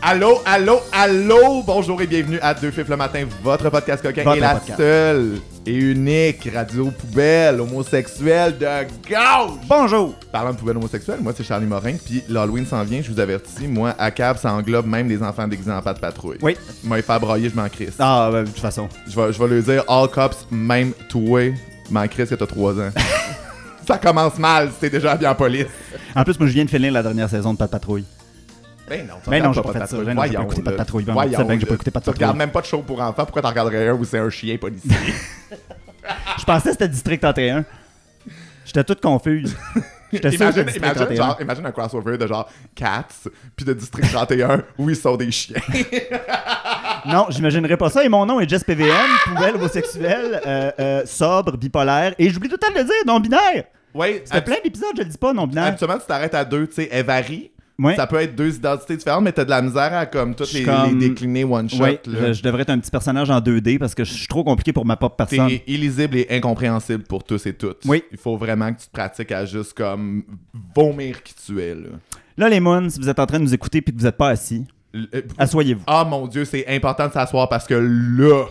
Allô, allô, allô! Bonjour et bienvenue à Deux Fifs le matin, votre podcast coquin Votre et la podcast. seule et unique radio poubelle homosexuelle de gauche! Bonjour! Parlant de poubelle homosexuelle, moi c'est Charlie Morin, puis l'Halloween s'en vient, je vous avertis, moi à cab ça englobe même les enfants déguisés en pas de patrouille. Oui. Moi, faire broyer, je m'en crisse. Ah, ben, de toute façon. Je vais, je vais lui dire, all cops, même toi, m'en crisse que t'as 3 ans. ça commence mal si t'es déjà bien en police. En plus, moi, je viens de finir la dernière saison de Pas de Patrouille. Ben non, Ben non, j'ai pas pas de fait ça. patrouille. Ben non, j'ai pas Voyons, écouté Pas de. Patrouille. Tu Voyons, sais bien que j'ai pas là. écouté Pas de Tu regardes même pas de show pour enfants, pourquoi t'en regarderais un où c'est un chien policier? Je pensais que c'était District 31. J'étais toute confuse. J'étais que imagine, imagine, 31. genre, imagine un crossover de genre Cats, puis de District 31 où ils sont des chiens. Non, j'imaginerais pas ça. Et mon nom est Jess PVM, poubelle homosexuelle, euh, euh, sobre, bipolaire. Et j'oublie tout le temps de le dire, non-binaire. Ouais, C'était plein d'épisodes, je le dis pas, non-binaire. Absolument, tu t'arrêtes à deux, tu sais, varient. Ouais. Ça peut être deux identités différentes, mais t'as de la misère à comme toutes les, comme- les décliner one shot. Là. je, je devrais être un petit personnage en 2D parce que je suis trop compliqué pour ma propre personne. T'es illisible et incompréhensible pour tous et toutes. Oui. Il faut vraiment que tu te pratiques à juste comme vomir qui tu es, là. Là, les moons, si vous êtes en train de nous écouter et que vous n'êtes pas assis, euh, asseyez-vous. Ah mon dieu, c'est important de s'asseoir parce que là,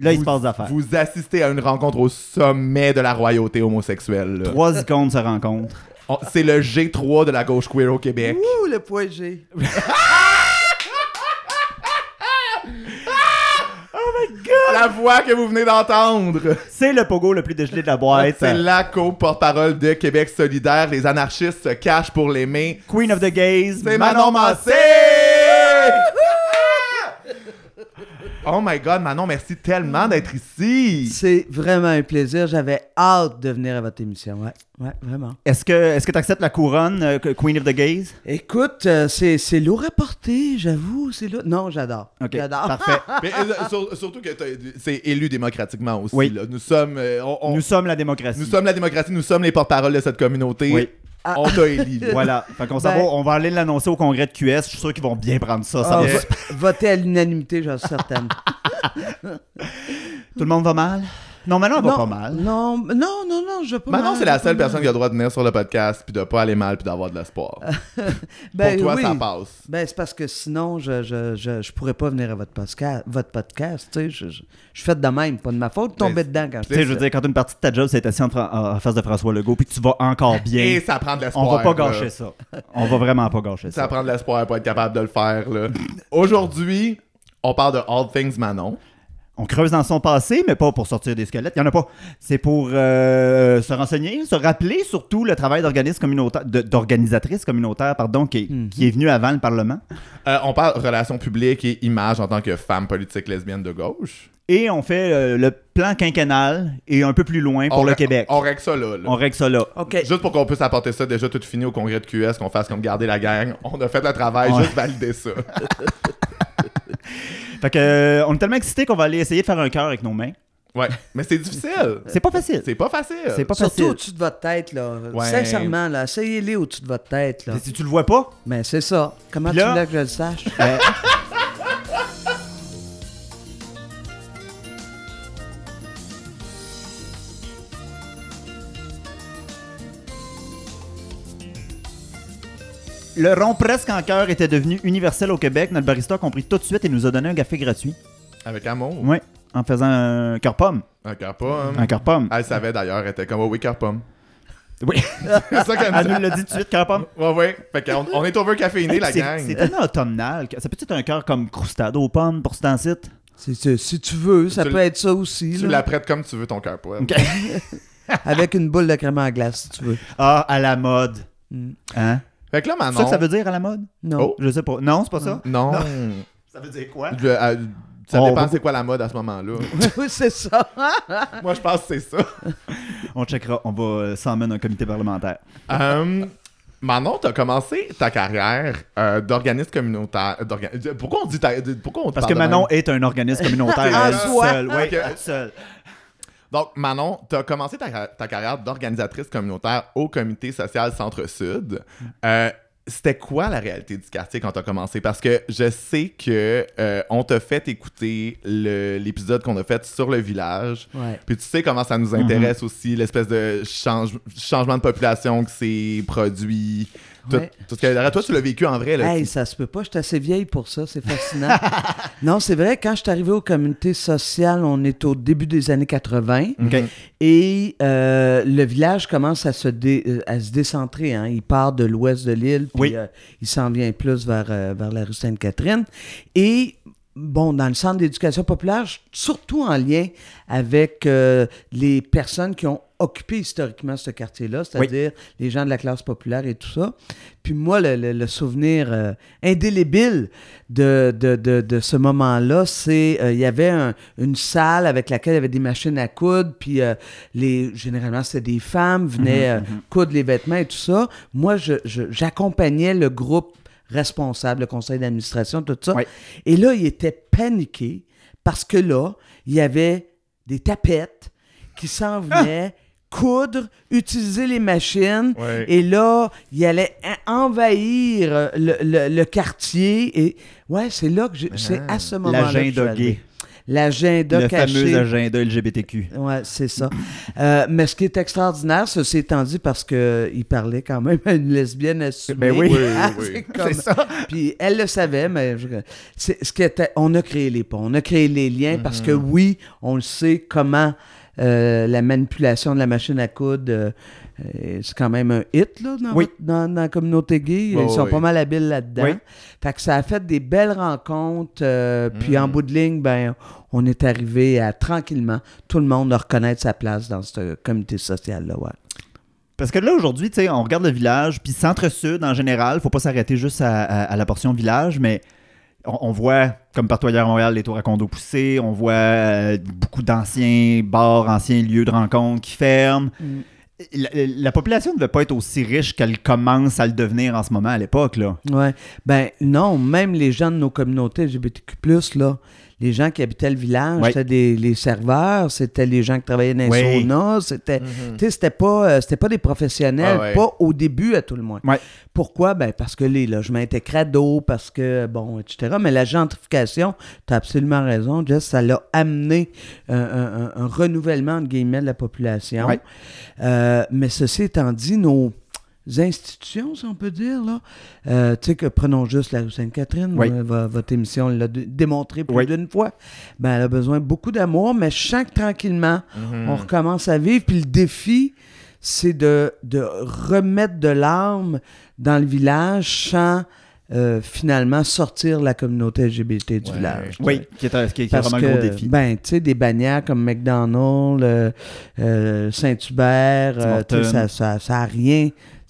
Là, il vous, se passe des affaires. vous assistez à une rencontre au sommet de la royauté homosexuelle. là. Trois icônes se rencontrent. On- C'est le G3 de la gauche queer au Québec. Ouh, le point G. La voix que vous venez d'entendre, C'est le pogo le plus dégelé de la boîte. c'est la co-porte-parole de Québec solidaire. Les anarchistes se cachent pour l'aimer. Queen of the Gays, C'est Manon Massé! Oh my god, Manon, merci tellement d'être ici. C'est vraiment un plaisir. J'avais hâte de venir à votre émission. Ouais, ouais, vraiment. Est-ce que est-ce que tu acceptes la couronne euh, que- Queen of the Gays? Écoute, euh, c'est c'est lourd à porter, j'avoue. C'est lourd. Non, j'adore. J'adore. parfait. Mais, euh, sur- surtout que t'as- c'est élu démocratiquement aussi. Oui. là. Nous sommes, euh, on- on- Nous sommes la démocratie. nous sommes la démocratie, nous sommes les porte-paroles de cette communauté. Oui. On t'a élu. là. Voilà. Fait qu'on s'en Ben- va- on va aller l'annoncer au congrès de QS. Je suis sûr qu'ils vont bien prendre ça. ça Ah, va- Voter à l'unanimité, j'en suis certaine. Tout le monde va mal? Non, elle va non, pas mal. Non, non, non, non, je vais pas Manon, mal, c'est la seule personne qui a le droit de venir sur le podcast puis de pas aller mal puis d'avoir de l'espoir. Ben Pour toi, oui. ça passe. Ben, c'est parce que sinon, je, je, je, je pourrais pas venir à votre podcast. Votre podcast tu sais, je, je, je suis fait de même, pas de ma faute, tomber dedans quand je Tu sais, je veux dire, quand une partie de ta job, c'est assis en, face de François Legault, puis que tu vas encore bien, Et ça prend de l'espoir. on va pas là. gâcher ça. On va vraiment pas gâcher Ça ça. prend de l'espoir pour être capable de le faire. là. Aujourd'hui, on parle de All Things Manon. On creuse dans son passé, mais pas pour sortir des squelettes. Il n'y en a pas. C'est pour euh, se renseigner, se rappeler surtout le travail d'organisme communautaire, de- d'organisatrice communautaire, pardon, qui est, Mhm. qui est venu avant le Parlement. Euh, on parle relations publiques et images en tant que femme politique lesbienne de gauche. Et on fait euh, le plan quinquennal et un peu plus loin pour On le Québec. On règle ça là. là. On règle ça là. OK. Juste pour qu'on puisse apporter ça déjà tout fini au congrès de QS, qu'on fasse comme garder la gang. On a fait le travail, Ouais. juste valider ça. Fait que, euh, on est tellement excités qu'on va aller essayer de faire un cœur avec nos mains. Ouais. Mais c'est difficile. C'est pas facile. C'est pas facile. C'est pas Surtout facile. au-dessus de votre tête, là. Ouais. Sincèrement, là. Essayez-les au-dessus de votre tête, là. Si tu le vois pas, Mais c'est ça. Comment Puis tu là- voulais que je le sache? euh, Le rond presque en cœur était devenu universel au Québec. Notre barista a compris tout de suite et nous a donné un café gratuit. Avec amour. Oui, en faisant un cœur pomme. Un cœur pomme. Un cœur pomme. Elle savait d'ailleurs, elle était comme, oh oui, cœur pomme. Oui, C'est ça qu'elle me elle nous l'a dit tout de suite, cœur pomme. Ouais, ouais. Fait qu'on on est over caféiné, la gang. C'est tellement automnal. Ça peut être un cœur comme croustade aux pommes pour ce temps-ci. C'est- c'est- si tu veux, ça Tu peut être ça aussi, Tu l'apprêtes comme tu veux ton cœur pomme. Ok. Avec une boule de crème en glace, si tu veux. Ah, à la mode. Mm. Hein? Fait que là, C'est ça que ça veut dire à la mode? Non. Oh. Je sais pas. Non, c'est pas ça? Non. Ça veut dire quoi? Je- euh, ça On dépend c'est quoi la mode à ce moment-là. oui, c'est ça. Moi, je pense que c'est ça. On checkera. On va euh, s'en mener un comité parlementaire. Euh, Manon, t'as commencé ta carrière euh, d'organisme communautaire. Pourquoi on dit ta- pourquoi on Parce que Manon même? est un organisme communautaire à elle seule. Oui, Ok. elle seule. Donc, Manon, t'as commencé ta, ta carrière d'organisatrice communautaire au comité social Centre-Sud. Euh, c'était quoi la réalité du quartier quand t'as commencé? Parce que je sais que euh, on t'a fait écouter l'épisode qu'on a fait sur le village. Ouais. Puis tu sais comment ça nous intéresse aussi, l'espèce de change- changement de population que c'est produit Ouais. tout ce que- toi, tu l'as vécu en vrai. Là, Hey, ça se peut pas, je suis assez vieille pour ça, c'est fascinant. non, c'est vrai, quand je suis arrivé aux communautés sociales, on est au début des années 80 OK. et euh, le village commence à se, dé- euh, à se décentrer. hein. Il part de l'ouest de l'île, puis Oui. euh, il s'en vient plus vers, euh, vers la rue Sainte-Catherine. Et bon, dans le centre d'éducation populaire, surtout en lien avec euh, les personnes qui ont occupé historiquement ce quartier-là, c'est-à-dire les gens de la classe populaire et tout ça. Puis moi, le, le- le souvenir euh, indélébile de, de, de, de ce moment-là, c'est euh, il y avait un- une salle avec laquelle il y avait des machines à coudre, puis euh, les, généralement, c'était des femmes, venaient euh, coudre les vêtements et tout ça. Moi, je- je- j'accompagnais le groupe responsable, le conseil d'administration, tout ça. Et là, il était paniqué parce que là, il y avait des tapettes qui s'en venaient coudre, utiliser les machines. Ouais. Et là, il allait en- envahir le, le- le quartier. Et ouais, c'est là que j'ai- c'est à ce moment-là. que je suis L'agenda gay. L'agenda Le caché. fameux agenda LGBTQ. Ouais, c'est ça. Euh, mais ce qui est extraordinaire, ceci étant dit, parce qu'il parlait quand même à une lesbienne assumée. Ben oui. Oui, Ah, oui, oui. c'est comme- C'est ça. Puis elle le savait, mais je- c'est ce qui était. On a créé les ponts, on a créé les liens parce que Mhm. oui, on le sait comment euh, la manipulation de la machine à coudre. euh, euh, c'est quand même un hit là, dans, Oui. votre- dans, dans la communauté gay. Ils sont pas mal habiles là-dedans. Oui. Fait que ça a fait des belles rencontres. euh, Puis en Mm. bout de ligne, ben, on est arrivé à tranquillement tout le monde à reconnaître sa place dans ce comité social-là. Ouais. Parce que là, aujourd'hui, on regarde le village, puis centre-sud en général, faut pas s'arrêter juste à, à- à la portion village, mais on, on voit, comme partout ailleurs à Montréal, les tours à condos poussés, on voit euh, beaucoup d'anciens bars, anciens lieux de rencontre qui ferment. La, la population ne devait pas être aussi riche qu'elle commence à le devenir en ce moment à l'époque, là. Ouais. Ben non, même les gens de nos communautés LGBTQ+, là, les gens qui habitaient le village, c'était des, les serveurs, c'était les gens qui travaillaient dans les Oui. saunas, c'était... Mhm. Tu sais, c'était pas, euh, c'était pas des professionnels, Ah pas au début à tout le moins. Pourquoi? Ben parce que les logements étaient crado, parce que, bon, etc. Mais la gentrification, tu as absolument raison, Jess, ça l'a amené un, un- un- un renouvellement, entre guillemets, de la population. Euh, mais ceci étant dit, nos institutions, si on peut dire, là, euh, tu sais que prenons juste la rue Sainte-Catherine, Oui. euh, vo- votre émission l'a démontré plus Oui. d'une fois, ben elle a besoin de beaucoup d'amour, mais je sens que tranquillement, Mhm. on recommence à vivre. Puis le défi, c'est de, de remettre de l'âme dans le village sans euh, finalement sortir la communauté LGBT du Ouais. village. Oui, qui est, un- qui est Parce vraiment un gros défi. ben, tu sais, des bannières comme McDonald's, euh, Saint-Hubert, sais, Hortons. ça, ça,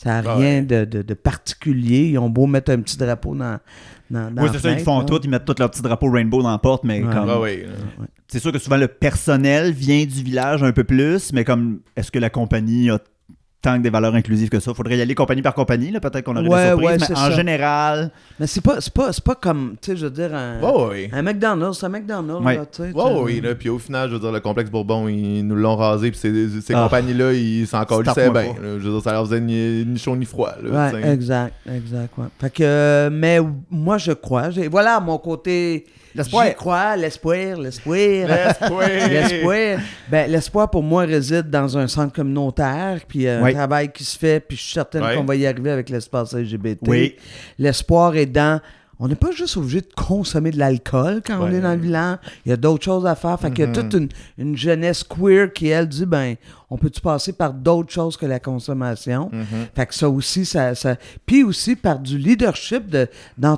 ça a rien, ça a Ouais. rien de, de- de particulier. Ils ont beau mettre un petit drapeau dans, dans, dans oui, c'est ça, ils font là. tout, ils mettent tout leur petit drapeau rainbow dans la porte, mais Ouais. comme... Ah. C'est sûr que souvent le personnel vient du village un peu plus, mais comme est-ce que la compagnie a tant que des valeurs inclusives que ça? Faudrait y aller compagnie par compagnie, là, peut-être qu'on aurait Ouais, des surprises, ouais, mais c'est en ça. général, Mais c'est pas, c'est pas, c'est pas comme, tu sais, je veux dire, un, un McDonald's, c'est un McDonald's, Ouais. là, tu sais. Tu- oui, là. Puis au final, je veux dire, le complexe Bourbon, ils nous l'ont rasé. Puis ces, ces Ah. compagnies-là, ils s'en collissaient Starte-moi bien. là. Je veux dire, ça leur faisait ni, ni chaud ni froid. Là, Ouais, exact, exact, ouais. Fait que, euh, mais moi, je crois. j'ai- Voilà, mon côté. L'espoir. J'y crois, l'espoir, l'espoir. L'espoir. L'espoir. Ben, l'espoir pour moi réside dans un centre communautaire, puis euh, Oui. un travail qui se fait, puis je suis certaine Ouais. qu'on va y arriver avec l'espace LGBT. Oui. L'espoir est dans. On n'est pas juste obligé de consommer de l'alcool quand on est dans le village. Il y a d'autres choses à faire. Fait qu'il y a Mhm. toute une, une jeunesse queer qui, elle, dit ben, on peut-tu passer par d'autres choses que la consommation? Mhm. Fait que ça aussi, ça. ça... Puis aussi par du leadership de-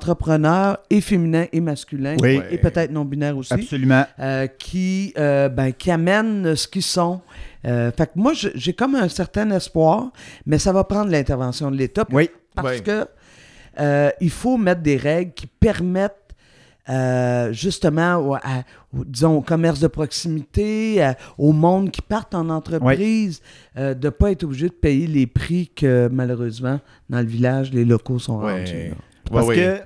d'entrepreneurs et féminins et masculins. Oui. Et peut-être non-binaires aussi. absolument. euh, qui, euh, ben, qui amènent ce qu'ils sont. Euh, fait que moi, j'ai comme un certain espoir, mais ça va prendre l'intervention de l'État. Oui. Parce que euh, il faut mettre des règles qui permettent euh, justement, à- disons, au commerce de proximité, à- au monde qui partent en entreprise, euh, de ne pas être obligé de payer les prix que, malheureusement, dans le village, les locaux sont Ouais. rendus. Parce ouais. que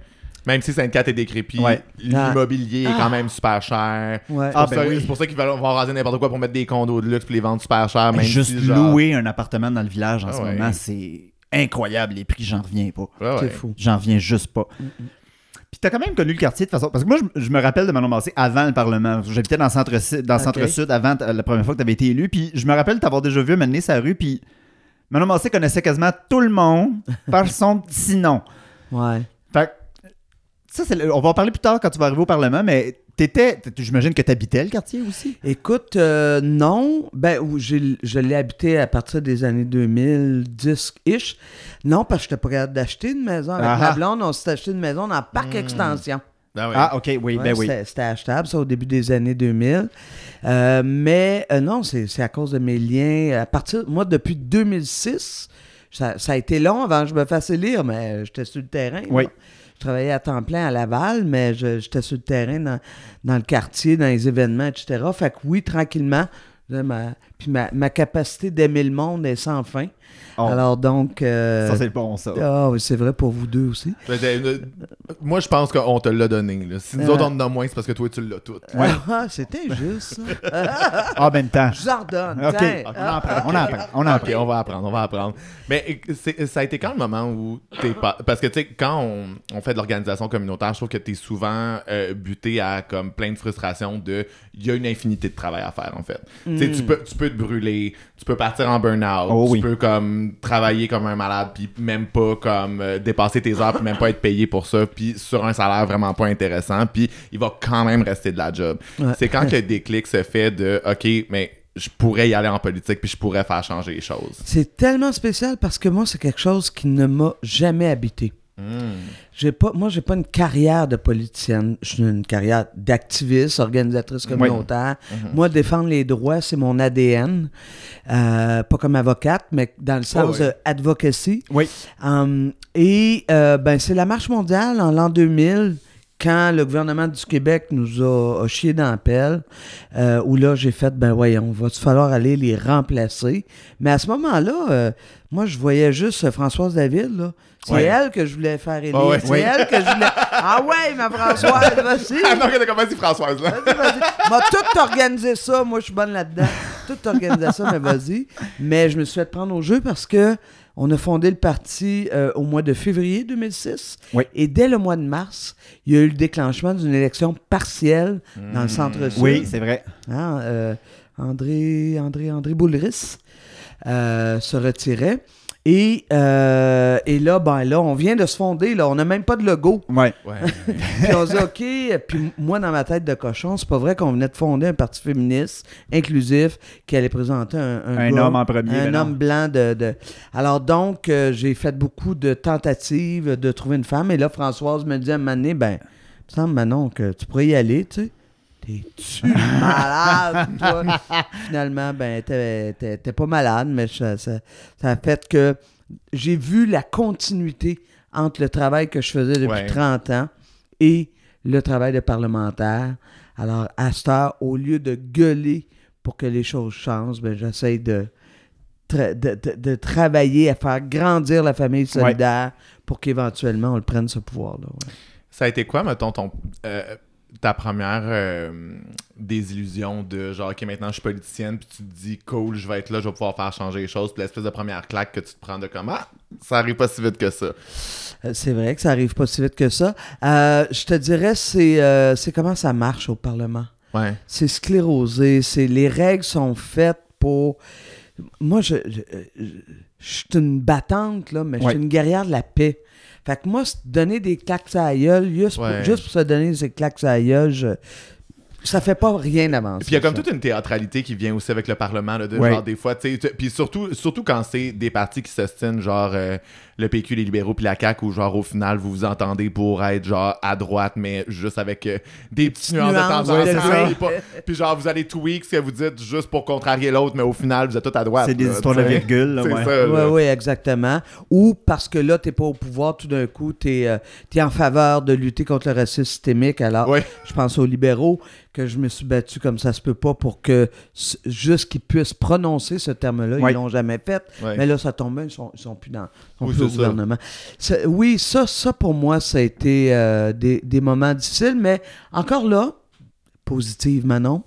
Même si Sainte-Cat est décrépit, Ouais. l'immobilier est Ah. quand même super cher. Ouais. Ah, C'est ben pour oui. C'est pour ça qu'ils vont raser n'importe quoi pour mettre des condos de luxe puis les vendre super cher. Même juste si, genre- louer un appartement dans le village en Ah ce ouais. moment, c'est incroyable. Les prix, j'en reviens pas. Ouais, C'est ouais. fou. J'en reviens juste pas. Puis t'as quand même connu le quartier de façon. Parce que moi, je, je me rappelle de Manon Massé avant le Parlement. J'habitais dans le centre-sud dans le avant t- la première fois que tu avais été élu. Puis je me rappelle t'avoir déjà vu mener sa rue. Puis Manon Massé connaissait quasiment tout le monde par son petit nom. Ouais. Fait que, ça, c'est le- on va en parler plus tard quand tu vas arriver au Parlement, mais t'étais, j'imagine que t'habitais le quartier aussi? Écoute, euh, non. Ben, je l'ai habité à partir des années 2010-ish. Non, parce que je n'étais pas capable d'acheter une maison. Avec Ah ma blonde, on s'est acheté une maison dans Parc Extension. Ah ouais. Ah, ok, oui, Ouais, ben oui. c'était- achetable, ça, au début des années 2000. Euh, mais euh, non, c'est c'est à cause de mes liens. À partir, moi, depuis 2006, ça, ça a été long avant que je me fasse élire, mais j'étais sur le terrain. Oui. là. Je travaillais à temps plein à Laval, mais j'étais sur le terrain dans, le quartier, dans les événements, etc. Fait que oui, tranquillement, ma, puis ma, ma capacité d'aimer le monde est sans fin. Oh, Alors donc... euh, ça, c'est bon, ça. ah oui, c'est vrai pour vous deux aussi. Ben, moi, je pense qu'on te l'a donné. là. Si nous Euh. autres, on en a moins, c'est parce que toi, tu l'as tout. Ouais. Ah, c'est injuste, ça. En même temps. Je vous en redonne. Ok, on en apprend, on en apprend, on on va apprendre, on va apprendre. Mais ça a été quand le moment où t'es pas. Parce que, tu sais, quand on, on fait de l'organisation communautaire, je trouve que t'es souvent euh, buté à comme plein de frustration de. Il y a une infinité de travail à faire, en fait. Tu sais, tu peux, tu peux te brûler, tu peux partir en burn-out, Oh tu oui. peux comme travailler comme un malade, puis même pas comme euh, dépasser tes heures, puis même pas être payé pour ça, puis sur un salaire vraiment pas intéressant, puis il va quand même rester de la job. Ouais. C'est quand que le déclic se fait de OK, mais je pourrais y aller en politique, puis je pourrais faire changer les choses. C'est tellement spécial parce que moi, c'est quelque chose qui ne m'a jamais habité. J'ai pas, moi, j'ai pas une carrière de politicienne. J'ai une carrière d'activiste, organisatrice communautaire. Moi, défendre les droits, c'est mon ADN. Euh, pas comme avocate, mais dans le sens oui. de advocacy. Oui. Um, et euh, ben, c'est la marche mondiale en l'an 2000 quand le gouvernement du Québec nous a, a chié dans la pelle, euh, où là, j'ai fait, ben voyons, va-tu falloir aller les remplacer? Mais à ce moment-là, euh, moi, je voyais juste Françoise David, là. C'est Ouais. elle que je voulais faire élire. Ah ouais. C'est Oui. elle que je voulais... Ah ouais, ma Françoise, vas-y! Ah non, t'as commencé Françoise, là. Vas-y, vas-y. M'a tout organisé ça. Moi, je suis bonne là-dedans. Tout organisé ça, mais vas-y. Mais je me suis fait prendre au jeu parce que on a fondé le parti euh, au mois de février 2006. Oui. Et dès le mois de mars, il y a eu le déclenchement d'une élection partielle dans le centre-sud. Oui, c'est vrai. Hein, euh, André, André, André Boulris se retirait. Et, euh, et là, ben là, on vient de se fonder, là. On n'a même pas de logo. Ouais. Ouais. Puis on se dit, OK. Puis moi, dans ma tête de cochon, c'est pas vrai qu'on venait de fonder un parti féministe inclusif qui allait présenter un, un, Un gars, homme en premier, Un ben non. homme blanc de. de- Alors donc, euh, j'ai fait beaucoup de tentatives de trouver une femme. Et là, Françoise me dit à un moment donné, ben, il me semble, Manon, que tu pourrais y aller, tu sais. T'es-tu malade, toi? Finalement, ben, t'es pas malade, mais ça, ça, ça a fait que j'ai vu la continuité entre le travail que je faisais depuis Ouais. 30 ans et le travail de parlementaire. Alors, à cette heure, au lieu de gueuler pour que les choses changent, ben, j'essaie de, tra- de, de- de travailler à faire grandir la famille solidaire pour qu'éventuellement on le prenne ce pouvoir-là. ouais. Ça a été quoi, mettons, ton, euh, ta première euh, désillusion de genre, OK, maintenant je suis politicienne, puis tu te dis, cool, je vais être là, je vais pouvoir faire changer les choses, puis l'espèce de première claque que tu te prends de comme, ah, ça arrive pas si vite que ça. Euh, C'est vrai que ça arrive pas si vite que ça. Euh, je te dirais, c'est euh, c'est comment ça marche au Parlement. Ouais. C'est sclérosé. C'est les règles sont faites pour. Moi, je, je, je- je suis une battante là, mais je Ouais. suis une guerrière de la paix. Fait que moi, se donner des claques à la gueule, juste, Ouais. pour, juste pour se donner des claques à la gueule, je- ça fait pas rien avancer. Puis il y a comme ça. toute une théâtralité qui vient aussi avec le Parlement, là, de Ouais. genre des fois, tu sais, puis surtout, surtout quand c'est des partis qui s'ostinent, genre euh, le PQ, les libéraux, puis la CAQ, où genre au final vous vous entendez pour être genre à droite, mais juste avec euh, des petites nuances de temps en ouais, temps. puis pas- Puis genre vous allez tweak ce que vous dites juste pour contrarier l'autre, mais au final vous êtes tous à droite. C'est des là, histoires de virgule, là, C'est ouais. ça, Oui, là. oui, exactement. Ou parce que là, t'es pas au pouvoir, tout d'un coup, t'es es en faveur de lutter contre le racisme systémique. Alors, Ouais. je pense aux libéraux que je me suis battu comme ça se peut pas pour que juste qu'ils puissent prononcer ce terme-là, Ouais. ils l'ont jamais fait. Ouais. Mais là, ça tombe bien, ils sont, ils sont plus dans ils sont Oui, plus ça. gouvernement. Oui, ça, ça pour moi, ça a été euh, des, des moments difficiles, mais encore là, positive, Manon.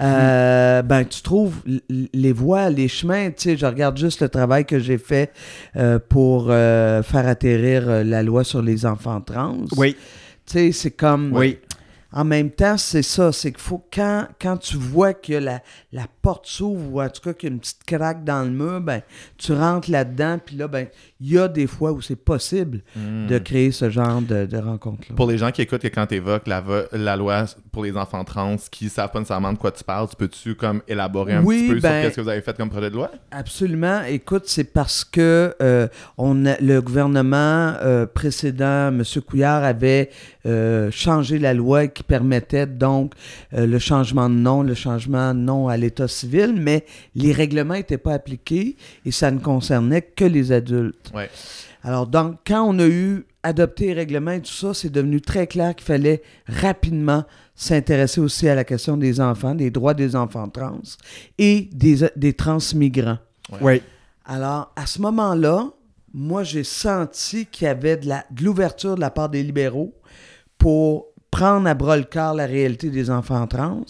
Euh, Ben, tu trouves les voies, les chemins. Tu sais, je regarde juste le travail que j'ai fait euh, pour faire atterrir la loi sur les enfants trans. Oui, Tu sais, c'est comme. oui. En même temps, c'est ça, c'est qu'il faut, quand, quand tu vois que la, la porte s'ouvre, ou en tout cas qu'il y a une petite craque dans le mur, ben, tu rentres là-dedans, puis là, ben, il y a des fois où c'est possible Hmm. de créer ce genre de, de rencontre-là. Pour les gens qui écoutent que quand tu évoques la, la loi pour les enfants trans qui savent pas nécessairement de quoi tu parles, tu peux-tu comme élaborer un Oui, petit peu ben- sur qu'est-ce que vous avez fait comme projet de loi? Absolument. Écoute, c'est parce que euh, on a- le gouvernement euh, précédent, M. Couillard, avait euh, changé la loi qui permettait donc euh, le changement de nom, le changement de nom à l'état civil, mais les règlements n'étaient pas appliqués et ça ne concernait que les adultes. Ouais. Alors, donc, quand on a eu adopté les règlements et tout ça, c'est devenu très clair qu'il fallait rapidement s'intéresser aussi à la question des enfants, des droits des enfants trans et des, des transmigrants. Oui. Alors, à ce moment-là, moi, j'ai senti qu'il y avait de l'ouverture de, la part des libéraux pour prendre à bras le corps la réalité des enfants trans.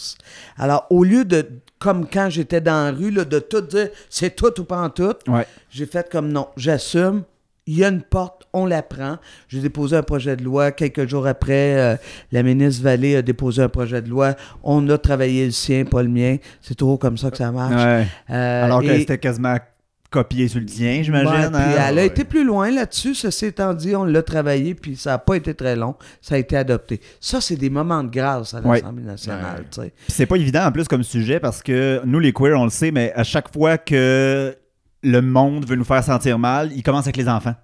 Alors, au lieu de, comme quand j'étais dans la rue, là, de tout dire c'est tout ou pas en tout, Ouais. j'ai fait comme non, j'assume. Il y a une porte, on la prend. J'ai déposé un projet de loi. Quelques jours après, euh, la ministre Vallée a déposé un projet de loi. On a travaillé le sien, pas le mien. C'est toujours comme ça que ça marche. Ouais. Euh, Alors que et- c'était quasiment copié sur le tien, j'imagine. Hein? elle a été plus loin là-dessus. Ceci étant dit, on l'a travaillé, puis ça n'a pas été très long. Ça a été adopté. Ça, c'est des moments de grâce à l'Assemblée nationale. Ouais. c'est pas évident en plus comme sujet parce que nous, les queers, on le sait, mais à chaque fois que le monde veut nous faire sentir mal, il commence avec les enfants.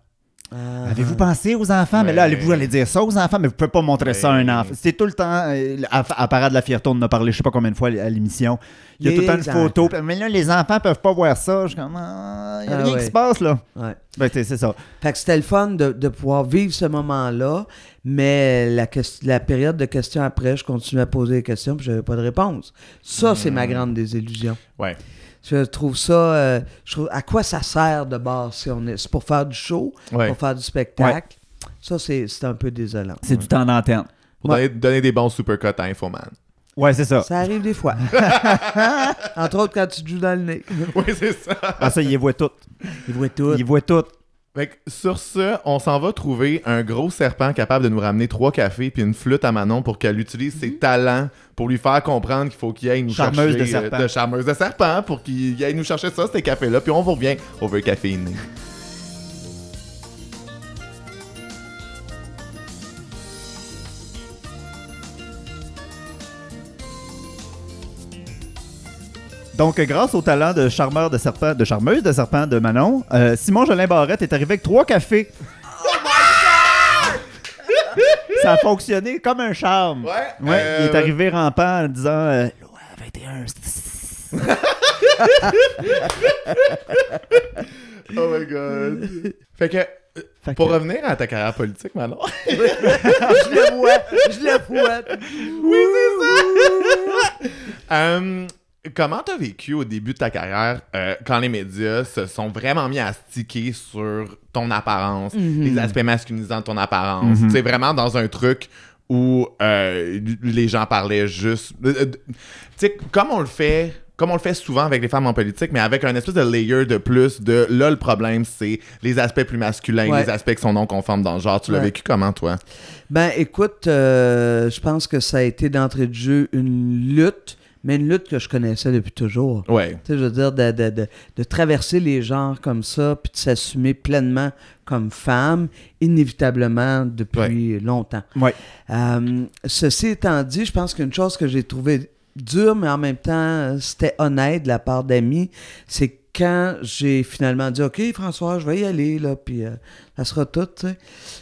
Ah. Avez-vous pensé aux enfants? Mais là, allez-vous aller dire ça aux enfants? Mais vous pouvez pas montrer ça à un enfant. C'est tout le temps, euh, à, à Parade de la Fierté, on en a parlé je sais pas combien de fois à l'émission. Il y a tout le temps une photo. enfants. Mais là, les enfants peuvent pas voir ça. Je suis comme, ah, il y a Ah rien ouais. qui se passe, là. Ouais. Ben, c'est ça. Fait que c'était le fun de, de pouvoir vivre ce moment-là, mais la, la période de questions après, je continuais à poser des questions, puis j'avais pas de réponse. Ça, c'est ma grande désillusion. Ouais. Je trouve ça. euh, je trouve, à quoi ça sert de base si on est. C'est pour faire du show, Ouais. pour faire du spectacle? Ça, c'est c'est un peu désolant. C'est du temps d'antenne. Pour Ouais. donner, donner des bons supercuts à Infoman. Ouais, c'est ça. Ça arrive des fois. Entre autres quand tu te joues dans le nez. oui, c'est ça. Ah, ça, il les voit toutes. Ils voient tout. Il voit toutes. Fait que sur ce, on s'en va trouver un gros serpent capable de nous ramener trois cafés puis une flûte à Manon pour qu'elle utilise ses talents pour lui faire comprendre qu'il faut qu'il aille nous Charmeuse chercher de serpent. euh, de charmeuse de serpent pour qu'il aille nous chercher ça, ces cafés-là. Puis on vous revient, on veut caféiner. Donc, grâce au talent de charmeur de serpent, de charmeuse de serpent de Manon, euh, Simon Jolin Barrette est arrivé avec trois cafés. Ça a fonctionné comme un charme. Ouais. Ouais, euh, il est arrivé rampant en disant euh, Loi 21. Oh my god. fait que, euh, Fait pour que- revenir à ta carrière politique, Manon. je le vois. Je le vois. oui, c'est ça. Euh, comment t'as vécu au début de ta carrière euh, quand les médias se sont vraiment mis à sticker sur ton apparence, les aspects masculinisants de ton apparence? Mhm. C'est vraiment dans un truc où euh, les gens parlaient juste. euh, euh, tu sais, comme on le fait. Comme on le fait souvent avec les femmes en politique, mais avec un espèce de layer de plus de là, le problème, c'est les aspects plus masculins, Ouais. les aspects qui sont non conformes dans le genre. Tu l'as Ouais. vécu comment, toi? Ben, écoute, euh, je pense que ça a été d'entrée de jeu une lutte, mais une lutte que je connaissais depuis toujours. Ouais. Tu sais, je veux dire, de, de- de- de traverser les genres comme ça, puis de s'assumer pleinement comme femme, inévitablement depuis longtemps. Ouais. Euh, ceci étant dit, je pense qu'une chose que j'ai trouvée dure, mais en même temps, c'était honnête de la part d'amis, c'est que quand j'ai finalement dit OK, François, je vais y aller, là, puis euh, ça sera tout, tu sais.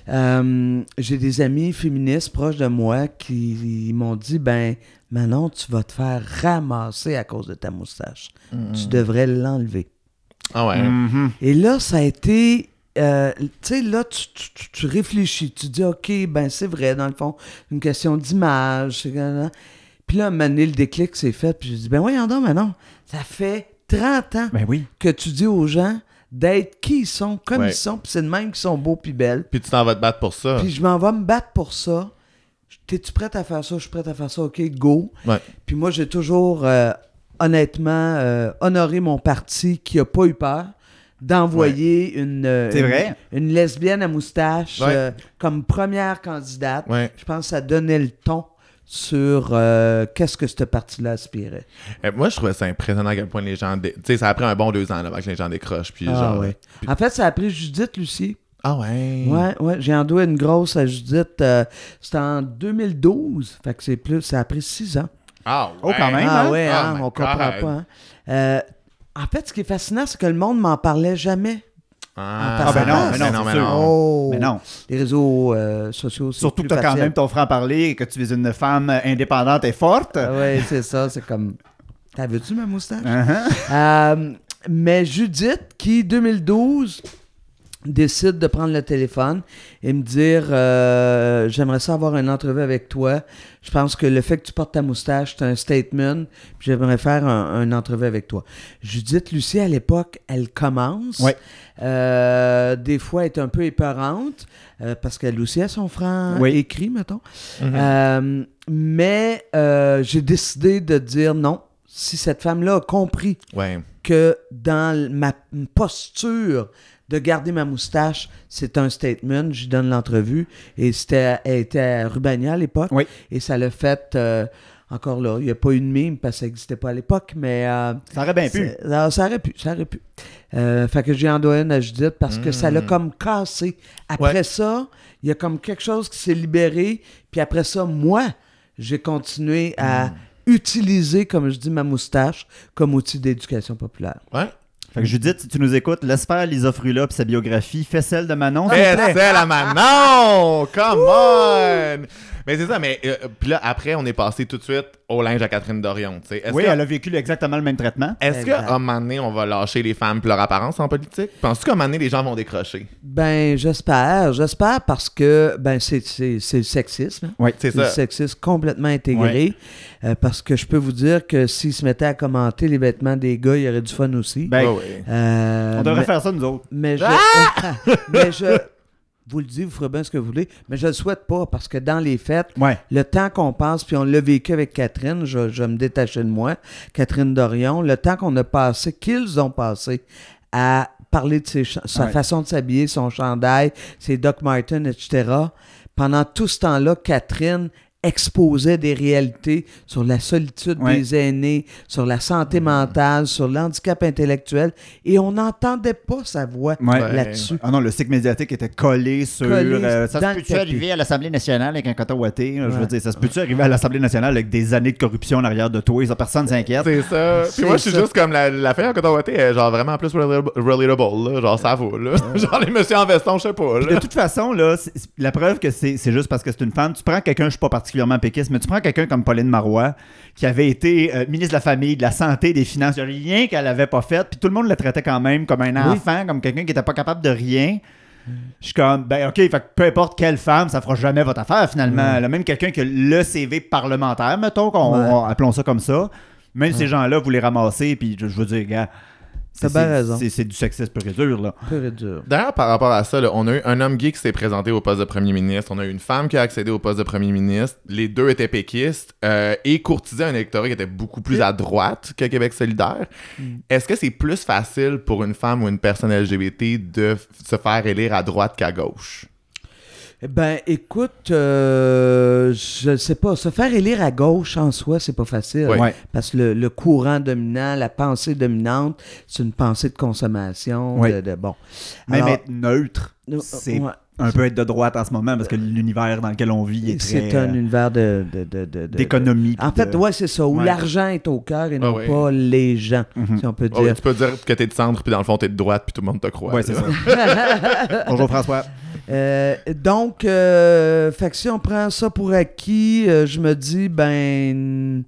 Euh, j'ai des amis féministes proches de moi qui m'ont dit ben, Manon, tu vas te faire ramasser à cause de ta moustache. Tu devrais l'enlever. Ah ouais. Mhm. Et là, ça a été. euh, tu sais, là, tu, tu- tu- tu réfléchis, tu dis, OK, ben c'est vrai, dans le fond, une question d'image. Puis là, à un moment donné, le déclic s'est fait, puis j'ai dit, ben voyons donc, mais non, ça fait 30 ans Ben oui. que tu dis aux gens d'être qui ils sont, comme Ouais. ils sont, puis c'est de même qu'ils sont beaux puis belles. Puis tu t'en vas te battre pour ça. Puis je m'en vais me battre pour ça. T'es-tu prête à faire ça? Je suis prête à faire ça. OK, go. Ouais. Puis moi, j'ai toujours, euh, honnêtement, euh, honoré mon parti qui a pas eu peur d'envoyer une, euh, une- lesbienne à moustache Ouais. comme première candidate. Je pense que ça donnait le ton sur euh, qu'est-ce que cette partie-là aspirait. Euh, moi, je trouvais ça impressionnant à quel point les gens. dé- Tu sais, ça a pris un bon deux ans là, avant que les gens décrochent. Puis Ah, genre. ouais. puis- En fait, ça a pris Judith, Lucie. Ah ouais. Ouais, ouais. J'ai endoué une grosse à Judith. euh, C'était en 2012. Fait que c'est plus. Ça a pris six ans. Ah ouais. Oh, quand même. Ah hein? ouais, Oh hein, my on comprend pas. hein. Euh, en fait, ce qui est fascinant, c'est que le monde m'en parlait jamais. Ah, Ah, ben non, mais non, mais c'est sûr. Oh! Mais non. Les réseaux euh, sociaux, c'est Surtout plus que tu as quand même ton franc-parler et que tu es une femme indépendante et forte. Ah ouais, c'est ça. C'est comme. T'as vu-tu ma moustache? Uh-huh. Euh, mais Judith, qui, 2012, décide de prendre le téléphone et me dire euh, J'aimerais ça avoir une entrevue avec toi. Je pense que le fait que tu portes ta moustache, c'est un statement. J'aimerais faire un, une entrevue avec toi. Judith Lucie, à l'époque, elle commence. Ouais. Euh, des fois, elle est un peu épeurante euh, parce qu'elle aussi a son franc Oui. écrit, mettons. Mhm. Euh, mais j'ai décidé de dire non. Si cette femme-là a compris Ouais. que dans ma posture de garder ma moustache, c'est un statement, je lui donne l'entrevue. Et c'était, elle était à Rubania à l'époque. Oui. Et ça l'a fait, euh, encore là, il n'y a pas eu de mime parce que ça n'existait pas à l'époque, mais... euh, Ça aurait bien pu. ça aurait pu, ça aurait pu. Euh, fait que j'ai endoyé une à Judith parce que ça l'a Mm. comme cassé. Après Ouais. ça, il y a comme quelque chose qui s'est libéré. Puis après ça, moi, j'ai continué à utiliser, comme je dis, ma moustache comme outil d'éducation populaire. Ouais. Fait que Judith, si tu nous écoutes, laisse faire Lisa Frula puis sa biographie. Fais celle de Manon. plaît. c'est la Manon! Come on! Mais c'est ça, mais euh, puis là, après, on est passé tout de suite au linge à Catherine Dorion. tu sais. Est-ce Oui, que- elle a vécu exactement le même traitement. Est-ce qu'à un moment donné, on va lâcher les femmes pour leur apparence en politique? Penses-tu qu'à un moment donné, les gens vont décrocher? Ben, j'espère. J'espère parce que ben c'est, c'est, c'est le sexisme. Oui, C'est C'est le ça. sexisme complètement intégré. Euh, parce que je peux vous dire que s'ils se mettaient à commenter les vêtements des gars, il y aurait du fun aussi. Ben. Euh, on devrait mais- faire ça nous autres. Mais je. mais je. Vous le dites, vous ferez bien ce que vous voulez, mais je le souhaite pas parce que dans les fêtes, Ouais. le temps qu'on passe, puis on l'a vécu avec Catherine, je, me détacher de moi, Catherine Dorion, le temps qu'on a passé, qu'ils ont passé à parler de ses sa Ouais. façon de s'habiller, son chandail, ses Doc Martens, etc. Pendant tout ce temps-là, Catherine exposait des réalités sur la solitude Ouais. des aînés, sur la santé mentale, sur l'handicap intellectuel, et on n'entendait pas sa voix Ouais. Là-dessus. Ah non, le cycle médiatique était collé sur. Collé euh, ça se peut-tu arriver à l'Assemblée nationale avec un coton ouaté? Je veux dire, ça se peut-tu arriver à l'Assemblée nationale avec des années de corruption en arrière de toi et ça, personne s'inquiète? C'est ça. Puis moi, je suis juste comme la, la fille en coton ouaté, est genre vraiment plus relatable, là. Genre, ça vaut, là. genre, les messieurs en veston, je sais pas, là. de toute façon, là, la preuve que c'est c'est juste parce que c'est une femme. Tu prends quelqu'un, je suis pas particulièrement péquiste, mais tu prends quelqu'un comme Pauline Marois, qui avait été euh, ministre de la Famille, de la Santé, des Finances. Il n'y a rien qu'elle avait pas fait. Puis tout le monde la traitait quand même comme un Oui. enfant, comme quelqu'un qui était pas capable de rien. Je suis comme, ben ok, fait que peu importe quelle femme, ça fera jamais votre affaire finalement. Là, même quelqu'un qui a le CV parlementaire, mettons, qu'on, Ouais. appelons ça comme ça. Même ces gens-là, vous les ramassez, puis je, je veux dire, gars, T'as c'est, bien raison. c'est- du sexisme pur et dur, là. Pur et dur. D'ailleurs, par rapport à ça, là, on a eu un homme gay qui s'est présenté au poste de premier ministre. On a eu une femme qui a accédé au poste de premier ministre. Les deux étaient péquistes euh, et courtisaient un électorat qui était beaucoup plus à droite que Québec solidaire. Est-ce que c'est plus facile pour une femme ou une personne LGBT de se faire élire à droite qu'à gauche? Ben, écoute, euh, je sais pas. Se faire élire à gauche en soi, c'est pas facile. Parce que le, le courant dominant, la pensée dominante, c'est une pensée de consommation. Ouais. De, de- bon. Même Alors, être neutre, nous- c'est ouais, un peu être de droite en ce moment parce que l'univers dans lequel on vit est très c'est un euh, univers de, de- de- de- de- d'économie. En fait, de- ouais, c'est ça. Où Ouais. l'argent est au cœur et non ouais. pas les gens, Mhm. si on peut Oh, dire. tu peux dire que t'es de centre, puis dans le fond, t'es de droite, puis tout le monde te croit. Ouais, c'est ça. Bonjour François. Euh, donc, euh, fait si on prend ça pour acquis, euh, je me dis, ben.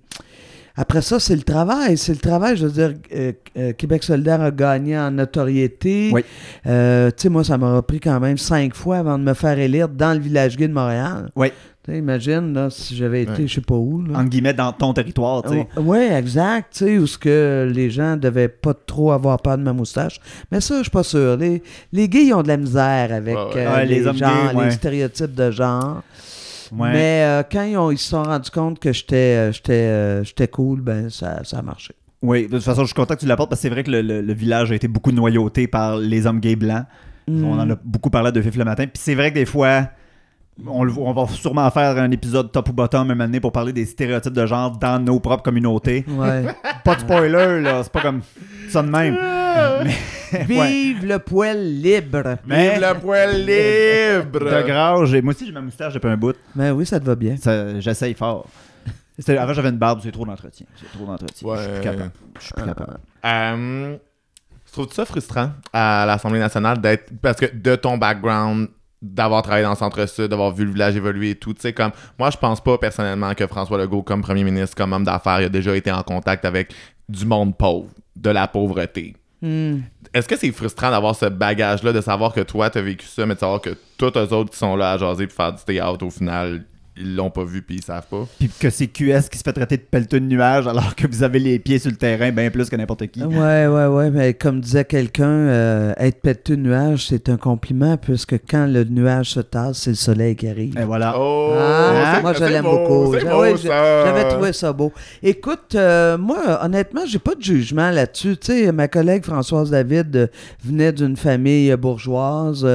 Après ça, c'est le travail. C'est le travail. Je veux dire, euh, euh, Québec solidaire a gagné en notoriété. Oui. Euh, tu sais, moi, ça m'a pris quand même cinq fois avant de me faire élire dans le village gay de Montréal. Oui. Tu sais, imagine, là, si j'avais été, Ouais. je sais pas où. Là. Entre guillemets, dans ton territoire, tu sais. Oui, exact. Tu sais, où ce que les gens devaient pas trop avoir peur de ma moustache. Mais ça, je suis pas sûr. Les, les gays, ils ont de la misère avec Ouais, ouais. euh, Ouais, les, gays, ouais. les stéréotypes de genre. Ouais. Mais euh, quand ils, ont- ils se sont rendus compte que j'étais euh, euh, j'étais cool, ben ça, ça a marché. Oui, de toute façon, je suis content que tu l'apportes parce que c'est vrai que le, le- le village a été beaucoup noyauté par les hommes gays blancs. Mm. On en a beaucoup parlé de Fif le matin. Puis c'est vrai que des fois, on, le- on va sûrement faire un épisode top ou bottom un année pour parler des stéréotypes de genre dans nos propres communautés. Ouais. Pas de spoiler, là, c'est pas comme ça de même. Ouais. Vive le poil libre. Mais Vive le poil libre! de grâce, moi aussi j'ai ma moustache depuis un bout. Ben oui, ça te va bien. J'essaye fort. Avant j'avais une barbe, c'est trop d'entretien. C'est trop d'entretien. Je suis plus capable. Je suis plus capable. Euh, Trouves-tu ça frustrant à l'Assemblée nationale d'être. Parce que de ton background, d'avoir travaillé dans le centre-sud, d'avoir vu le village évoluer et tout, tu sais, comme. Moi, je pense pas personnellement que François Legault, comme premier ministre, comme homme d'affaires, il a déjà été en contact avec du monde pauvre, de la pauvreté. Hmm. Est-ce que c'est frustrant d'avoir ce bagage-là, de savoir que toi, t'as vécu ça, mais de savoir que tous eux autres qui sont là à jaser pour faire du théâtre, au final, ils l'ont pas vu puis ils savent pas? Puis que c'est QS qui se fait traiter de pelleteux de nuages alors que vous avez les pieds sur le terrain bien plus que n'importe qui. Ouais, ouais, ouais, mais comme disait quelqu'un, euh, être pété de nuage, c'est un compliment, puisque quand le nuage se tasse, c'est le soleil qui arrive. Et voilà. Oh! Ah, moi, je l'aime beau, beaucoup. J'avais trouvé ça beau. Écoute, euh, moi, honnêtement, j'ai pas de jugement là-dessus. Tu sais, ma collègue Françoise David euh, venait d'une famille bourgeoise.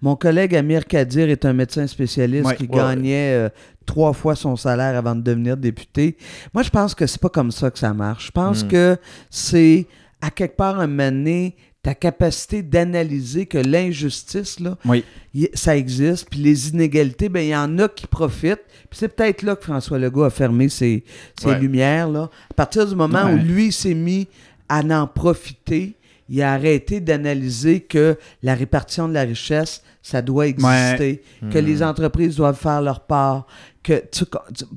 Mon collègue Amir Kadir est un médecin spécialiste Ouais, qui ouais, gagnait euh, trois fois son salaire avant de devenir député. Moi, je pense que c'est pas comme ça que ça marche. Je pense Mm. que c'est à quelque part un moment donné, ta capacité d'analyser que l'injustice, là, Oui. y- ça existe. Puis les inégalités, ben il y en a qui profitent. Puis c'est peut-être là que François Legault a fermé ses, ses Ouais. lumières. Là. À partir du moment Ouais. où lui s'est mis à en profiter, il a arrêté d'analyser que la répartition de la richesse, ça doit exister, que Hmm. les entreprises doivent faire leur part. Que tu-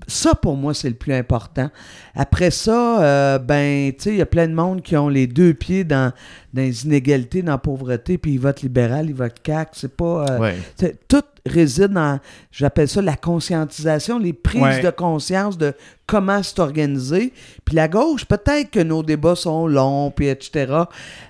ça, pour moi, c'est le plus important. Après ça, euh, ben, tu sais, il y a plein de monde qui ont les deux pieds dans, dans les inégalités, dans la pauvreté, puis ils votent libéral, ils votent CAC. C'est pas. euh, Ouais. tout réside dans, j'appelle ça la conscientisation, les prises Ouais. de conscience de comment c'est organisé. Puis la gauche, peut-être que nos débats sont longs, puis etc.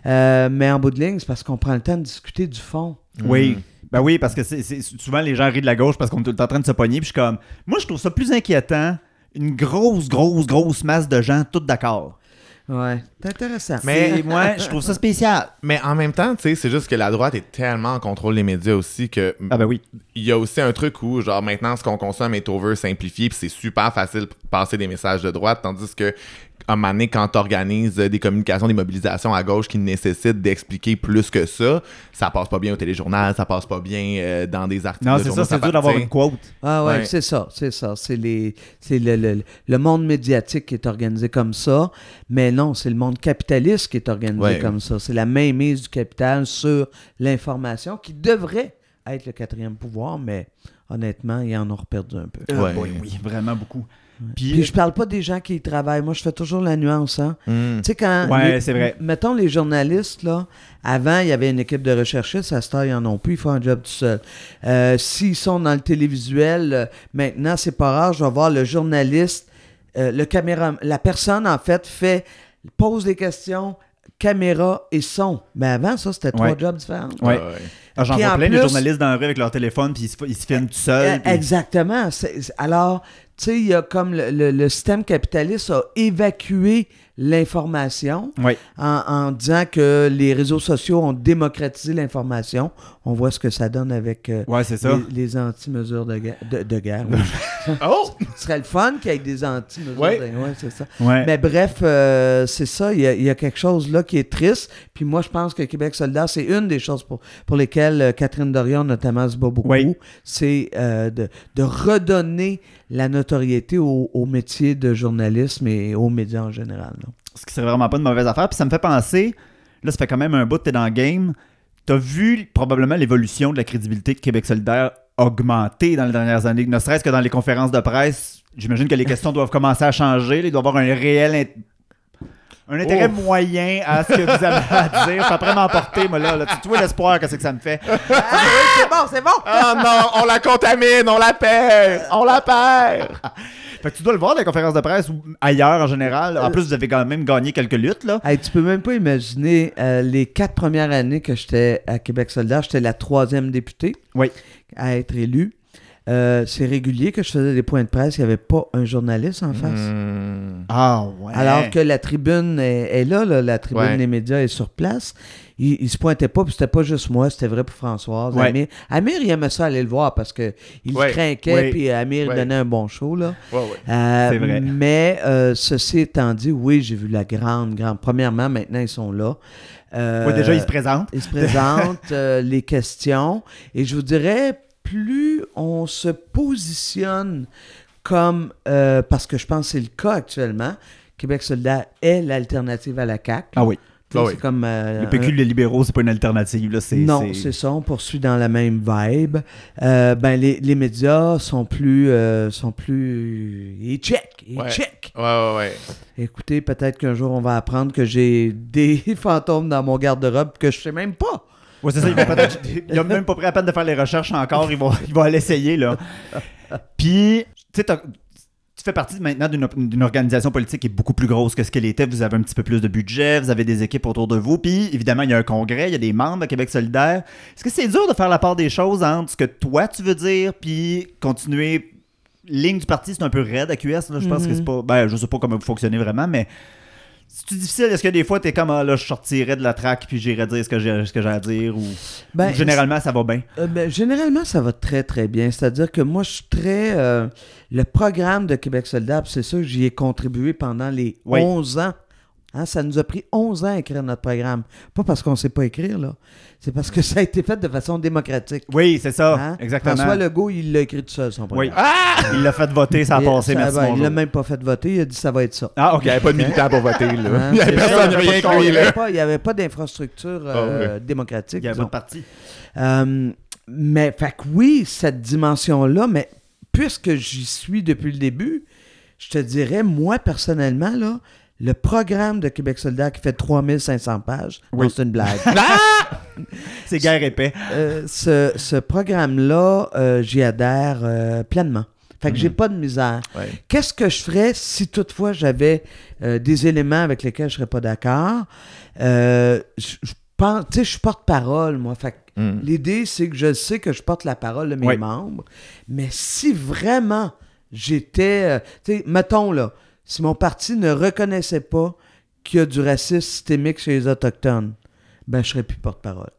Euh, mais en bout de ligne, c'est parce qu'on prend le temps de discuter du fond. Oui. Ben oui, parce que c'est c'est- souvent les gens rient de la gauche parce qu'on est tout le temps en train de se pogner. Puis je suis comme, moi je trouve ça plus inquiétant, une grosse, grosse, grosse masse de gens, tous d'accord. Ouais, c'est intéressant. Mais- Mais moi, je trouve ça spécial. Mais en même temps, tu sais, c'est juste que la droite est tellement en contrôle des médias aussi que Ah ben oui. il y a aussi un truc où, genre, maintenant, ce qu'on consomme est over simplifié, puis c'est super facile de passer des messages de droite, tandis que, à un moment donné, quand t'organises des communications, des mobilisations à gauche qui nécessitent d'expliquer plus que ça, ça passe pas bien au téléjournal, ça passe pas bien euh, dans des articles. Non, de c'est ça, c'est dur d'avoir tu une quote. Ah ouais, Ouais. c'est ça, c'est ça. C'est les, c'est le, le, le monde médiatique qui est organisé comme ça, mais non, c'est le monde capitaliste qui est organisé Ouais. comme ça. C'est la mainmise du capital sur l'information qui devrait être le quatrième pouvoir, mais honnêtement, ils en ont perdu un peu. Ouais. Ah, boy, oui, vraiment beaucoup. Puis, Puis je parle pas des gens qui y travaillent. Moi, je fais toujours la nuance, hein. Hmm. Tu sais, quand. Ouais, c'est vrai. Mettons les journalistes, là. Avant, il y avait une équipe de recherchistes. À cette heure, ils en ont plus. Ils font un job tout seul. Euh, S'ils sont dans le télévisuel, euh, maintenant, c'est pas rare. Je vais voir le journaliste, euh, le caméra. La personne, en fait, fait. pose des questions, caméra et son. Mais avant, ça, c'était trois Ouais. jobs différents. Ouais. Ah, J'en vois plein de journalistes dans la rue avec leur téléphone, puis ils se, ils se filment tout seuls. Euh, puis- Exactement. Alors, tu sais, il y a comme le, le- le système capitaliste a évacué l'information Ouais. en, en disant que les réseaux sociaux ont démocratisé l'information. On voit ce que ça donne avec euh, Ouais, ça. les, les anti-mesures de, guerre- de, de guerre. oui. Oh! Ce serait le fun qu'il y ait des anti-mesures de Ouais, c'est ça. Ouais. Mais bref, euh, c'est ça. Il y, a, il y a quelque chose là qui est triste. Puis moi, je pense que Québec solidaire, c'est une des choses pour, pour lesquelles euh, Catherine Dorion, notamment, se bat beaucoup. Oui. C'est euh, de, de redonner la notoriété au, au métier de journalisme et aux médias en général. Ce qui serait vraiment pas une mauvaise affaire. Puis ça me fait penser, là, ça fait quand même un bout que t'es dans le game. T'as vu probablement l'évolution de la crédibilité de Québec solidaire augmenter dans les dernières années, ne serait-ce que dans les conférences de presse. J'imagine que les questions doivent commencer à changer. là. Il doit y avoir un réel int- un intérêt Oh. moyen à ce que vous avez à dire. Ça après m'emporter, moi, là. là. Tu, vois l'espoir que c'est que ça me fait? Ah oui, c'est bon, c'est bon! Oh non, on la contamine, on la perd, on la perd. Fait que tu dois le voir, les conférences de presse, ou ailleurs en général. En Euh, plus, vous avez quand même gagné quelques luttes, là. Hey, tu peux même pas imaginer euh, les quatre premières années que j'étais à Québec solidaire, j'étais la troisième députée Oui. à être élue. Euh, c'est régulier que je faisais des points de presse, il n'y avait pas un journaliste en face. Hmm. Ah, ouais. Alors que la tribune est, est là, là, la tribune Ouais. des médias est sur place. Il, il se pointait pas, puis c'était pas juste moi, c'était vrai pour Françoise. Ouais. Amir, Amir, il aimait ça aller le voir parce que il Ouais. craquait, Ouais. puis Amir donnait un bon show. Là. Euh, C'est vrai. Mais euh, ceci étant dit, oui, j'ai vu la grande, grande. Premièrement, maintenant, ils sont là. Euh, déjà, il se présente. ils se présentent, euh, les questions. Et je vous dirais, plus on se positionne comme, euh, parce que je pense que c'est le cas actuellement, Québec solidaire est l'alternative à la CAQ. Ah oui. Ah oui. comme... euh, Le PQ, les libéraux, c'est pas une alternative. Là. Non, c'est ça, on poursuit dans la même vibe. Euh, ben, les, les médias sont plus... euh, sont plus... Ils check, ils Ouais. check. Ouais, ouais, ouais. Écoutez, peut-être qu'un jour, on va apprendre que j'ai des fantômes dans mon garde-robe que je sais même pas. Ouais, c'est ça. Il va peut-être. il a même pas pris la peine de faire les recherches encore. Il va, il va aller essayer, là. Puis, tu sais, fais partie maintenant d'une organisation politique qui est beaucoup plus grosse que ce qu'elle était. Vous avez un petit peu plus de budget, vous avez des équipes autour de vous. Puis, évidemment, il y a un congrès, il y a des membres de Québec solidaire. Est-ce que c'est dur de faire la part des choses entre ce que toi, tu veux dire, puis continuer. Ligne du parti, c'est un peu raide à QS. Là. Je pense que c'est pas. Ben, je sais pas comment vous fonctionnez vraiment, mais. C'est difficile? Est-ce que des fois, t'es comme, ah, là, je sortirais de la traque puis j'irais dire ce que j'ai ce que j'ai à dire ou. Ben, ou généralement, ça va bien? Euh, ben, généralement, ça va très, très bien. C'est-à-dire que moi, je suis très... euh, le programme de Québec puis c'est sûr que j'y ai contribué pendant les Oui. 11 ans. Hein, ça nous a pris 11 ans à écrire notre programme. Pas parce qu'on ne sait pas écrire, là. C'est parce que ça a été fait de façon démocratique. Oui, c'est ça. Hein? Exactement. François Legault, il l'a écrit tout seul, son Oui. programme. Il l'a fait voter, ça a Et passé, ça- merci. ben, il l'a même pas fait voter, il a dit ça va être ça. Ah, ok. Il n'y avait pas de militants pour voter, là. Hein, Il n'y avait ça, personne, avait rien pas de- y là. avait pas- Il n'y avait pas d'infrastructure euh, démocratique. Il y a disons. votre parti. Euh, mais, fait que oui, cette dimension-là, mais puisque j'y suis depuis le début, je te dirais, moi, personnellement, là, le programme de Québec solidaire qui fait 3500 pages, Oui. c'est une blague. C'est guerre épais. Euh, ce ce programme-là, euh, j'y adhère euh, pleinement. Fait que j'ai pas de misère. Ouais. Qu'est-ce que je ferais si toutefois j'avais des éléments avec lesquels je serais pas d'accord? Euh, je pense, tu sais, je suis porte-parole, moi. Fait que Mm. L'idée, c'est que je sais que je porte la parole de mes membres, mais si vraiment j'étais. tu sais, mettons là, si mon parti ne reconnaissait pas qu'il y a du racisme systémique chez les Autochtones, ben je serais plus porte-parole.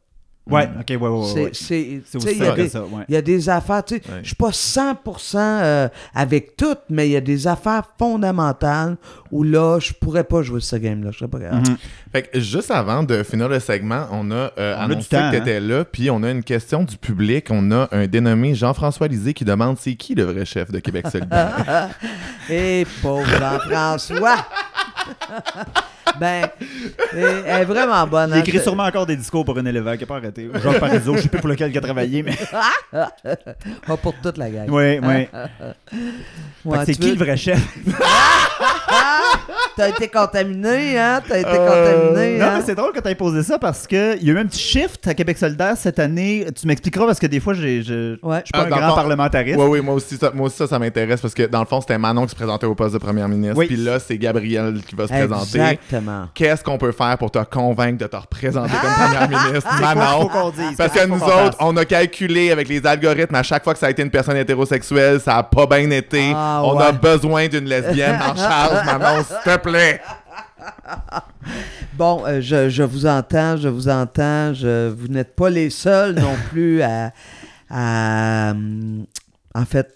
Ouais, ok, ouais, ouais, ouais. C'est- aussi il y a ça que des- ça, ouais. il y a des affaires, tu sais, Ouais. je suis pas 100% euh, avec toutes, mais il y a des affaires fondamentales où là, je pourrais pas jouer ce game-là. Je serais pas capable. Mhm. Fait que juste avant de finir le segment, on a euh, On a annoncé du temps, que tu étais là, puis on a une question du public. On a un dénommé Jean-François Lisée qui demande c'est qui le vrai chef de Québec solidaire? Et pauvre Jean-François! ben, elle est vraiment bonne. Il hein. écrit sûrement encore des discours pour un éleveur qui n'a pas arrêté. Jean Parizeau, je sais plus pour lequel il a travaillé, mais. Pas pour toute la gang. Ouais, Fait que c'est qui veux- le vrai chef? T'as été contaminé, hein? T'as été Euh, contaminé, Non, hein? mais c'est drôle que tu aies posé ça parce qu'il y a eu un petit shift à Québec solidaire cette année. Tu m'expliqueras parce que des fois, j'ai- je Ouais. je suis pas Ah, un dans le grand fond- parlementariste. Oui, oui, moi aussi, ça, moi aussi, ça, ça m'intéresse parce que dans le fond, c'était Manon qui se présentait au poste de première ministre. Oui. Puis là, c'est Gabriel qui va se présenter. Exactement. Qu'est-ce qu'on peut faire pour te convaincre de te représenter comme première ministre, quoi Manon? dise? Parce que nous autres, on a calculé avec les algorithmes à chaque fois que ça a été une personne hétérosexuelle, ça a pas bien été. Ah, on a besoin d'une lesbienne en charge, Manon, s'il te plaît. Bon, euh, je, je vous entends, je vous entends. Je, vous n'êtes pas les seuls non plus à, à, hum, en fait,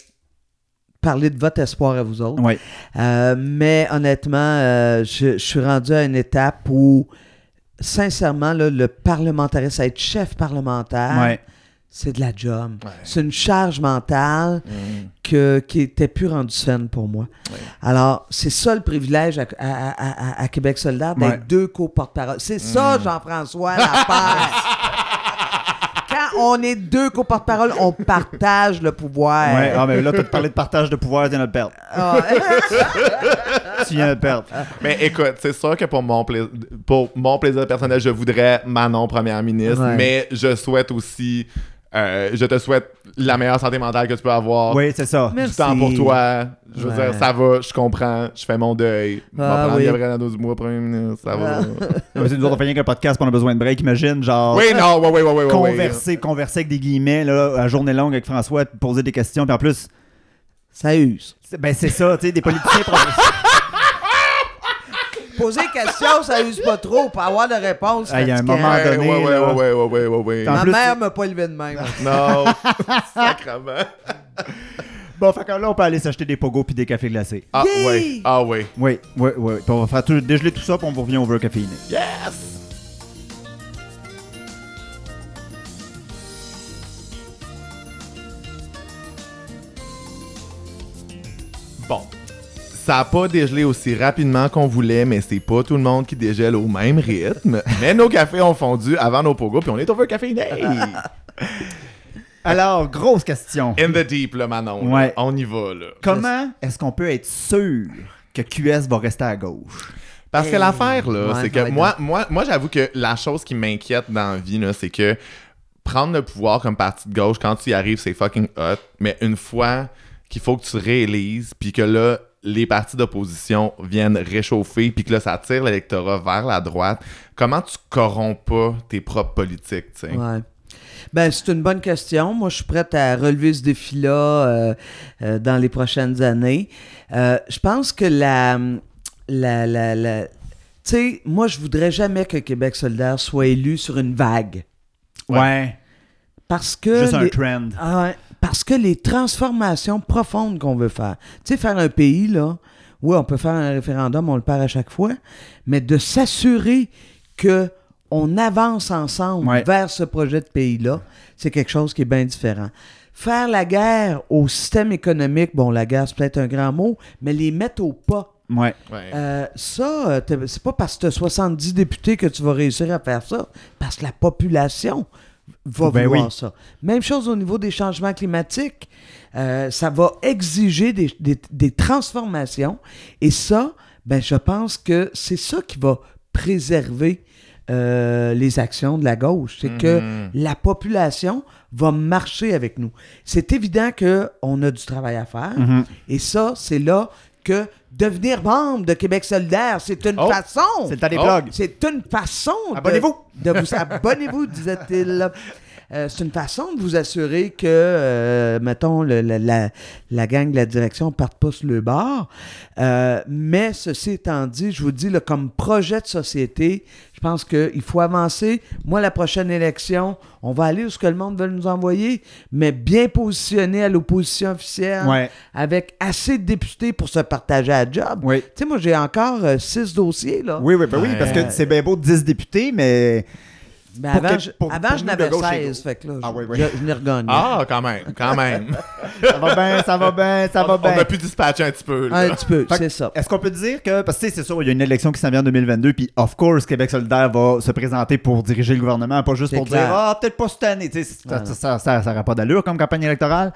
parler de votre espoir à vous autres. Ouais. Euh, mais honnêtement, euh, je, je suis rendu à une étape où, sincèrement, là, le parlementarisme, être chef parlementaire, Ouais. C'est de la job. Ouais. C'est une charge mentale que, qui était plus rendue saine pour moi. Ouais. Alors, c'est ça le privilège à, à- à- Québec solidaire d'être Ouais. deux co-porte-parole. C'est ça, Jean-François, la passe. Quand on est deux co-porte-parole, on partage le pouvoir. Ouais, ah, mais là, tu as parlé de partage de pouvoir, tu viens de le perdre. Ah, Tu viens de le perdre. Mais écoute, c'est sûr que pour mon, plaisir, pour mon plaisir personnel, je voudrais Manon première ministre, mais je souhaite aussi, euh, je te souhaite la meilleure santé mentale que tu peux avoir. Oui, c'est ça. Merci. Du temps pour toi. Je veux Ouais. dire, ça va, je comprends, je fais mon deuil. Je Ah, prendre oui. Gabriel Nadeau du mois premier ministre, ça va. Mais c'est nous autres, on fait rien qu'un podcast, on a besoin de break, imagine, genre. oui, non, oui, oui, oui, oui. oui, Converser, converser avec des guillemets, là, à journée longue avec François, te poser des questions, puis en plus, ça use. c'est- ben c'est ça, tu sais, des politiciens professionnels. Poser des questions, ça use pas trop pour avoir de réponses. Ah, il y a un moment Ouais, donné, ouais, ouais, là. ouais, ouais, ouais, ouais, Ma plus, mère m'a pas élevé de même. Non, sacrement. Bon, fait que là, on peut aller s'acheter des pogos puis des cafés glacés. Ah, Yay! ouais, ah, ouais. Oui, oui, oui. Puis on va faire tout, dégeler tout ça, puis on vous revient over caféiné. Yes! Ça n'a pas dégelé aussi rapidement qu'on voulait, mais c'est pas tout le monde qui dégèle au même rythme. mais nos cafés ont fondu avant nos pogos, puis on est over caféiné! Alors, grosse question. In the deep, là, Manon. là. Ouais. On y va, là. Comment est-ce qu'on peut être sûr que QS va rester à gauche? Parce que l'affaire, là, Ouais, c'est que moi, moi, moi j'avoue que la chose qui m'inquiète dans la vie, là, c'est que prendre le pouvoir comme parti de gauche, quand tu y arrives, c'est fucking hot. Mais une fois qu'il faut que tu réélises, puis que là, les partis d'opposition viennent réchauffer, puis que là, ça tire l'électorat vers la droite, comment tu corromps pas tes propres politiques, tu sais? Ouais. Ben, c'est une bonne question. Moi, je suis prête à relever ce défi-là euh, euh, dans les prochaines années. Euh, je pense que la. la, la, la- tu sais, moi, je voudrais jamais que Québec solidaire soit élu sur une vague. Ouais. Parce que. Juste un les- trend. Ah ouais, parce que les transformations profondes qu'on veut faire. Tu sais, faire un pays, là, oui, on peut faire un référendum, on le perd à chaque fois, mais de s'assurer que on avance ensemble Ouais. vers ce projet de pays-là, c'est quelque chose qui est bien différent. Faire la guerre au système économique, bon, la guerre, c'est peut-être un grand mot, mais les mettre au pas. Ouais. Ouais. Euh, ça, euh, c'est pas parce que tu as 70 députés que tu vas réussir à faire ça, parce que la population va Ben vouloir oui. ça. Même chose au niveau des changements climatiques. Euh, ça va exiger des, des- des transformations. Et ça, ben, je pense que c'est ça qui va préserver euh, les actions de la gauche. C'est que Mhm. la population va marcher avec nous. C'est évident qu'on a du travail à faire. Mhm. Et ça, c'est là que devenir membre de Québec solidaire, c'est une Oh, façon. C'est le temps des blogs. C'est une façon. de- Abonnez-vous. De, vous abonnez-vous, disait-il. Euh, c'est une façon de vous assurer que, euh, mettons, le- la, la- la gang de la direction ne parte pas sur le bord. Euh, mais ceci étant dit, je vous dis, là, comme projet de société, je pense qu'il faut avancer. Moi, la prochaine élection, on va aller où ce que le monde veut nous envoyer, mais bien positionné à l'opposition officielle, Ouais. avec assez de députés pour se partager à job. Oui. Tu sais, moi, j'ai encore euh, six dossiers, là. Oui, oui, ben oui, parce que c'est bien beau 10 députés, mais. Mais Pour avant, que- je, pour- avant, pour je n'avais de gauche et 16, gauche. fait que là, Ah je, oui, oui. je, je l'ai regagné. Ah, quand même, quand même. Ça va bien, ça va bien, ça va bien. on a pu dispatcher un petit peu. là. Un petit peu, c'est ça. Est-ce qu'on peut dire que, parce que c'est sûr, il y a une élection qui s'en vient en 2022, puis of course, Québec solidaire va se présenter pour diriger le gouvernement, pas juste C'est pour clair. dire, ah, peut-être pas cette année, tu sais, ça Voilà. ça, ça, ça, n'aurait pas d'allure comme campagne électorale.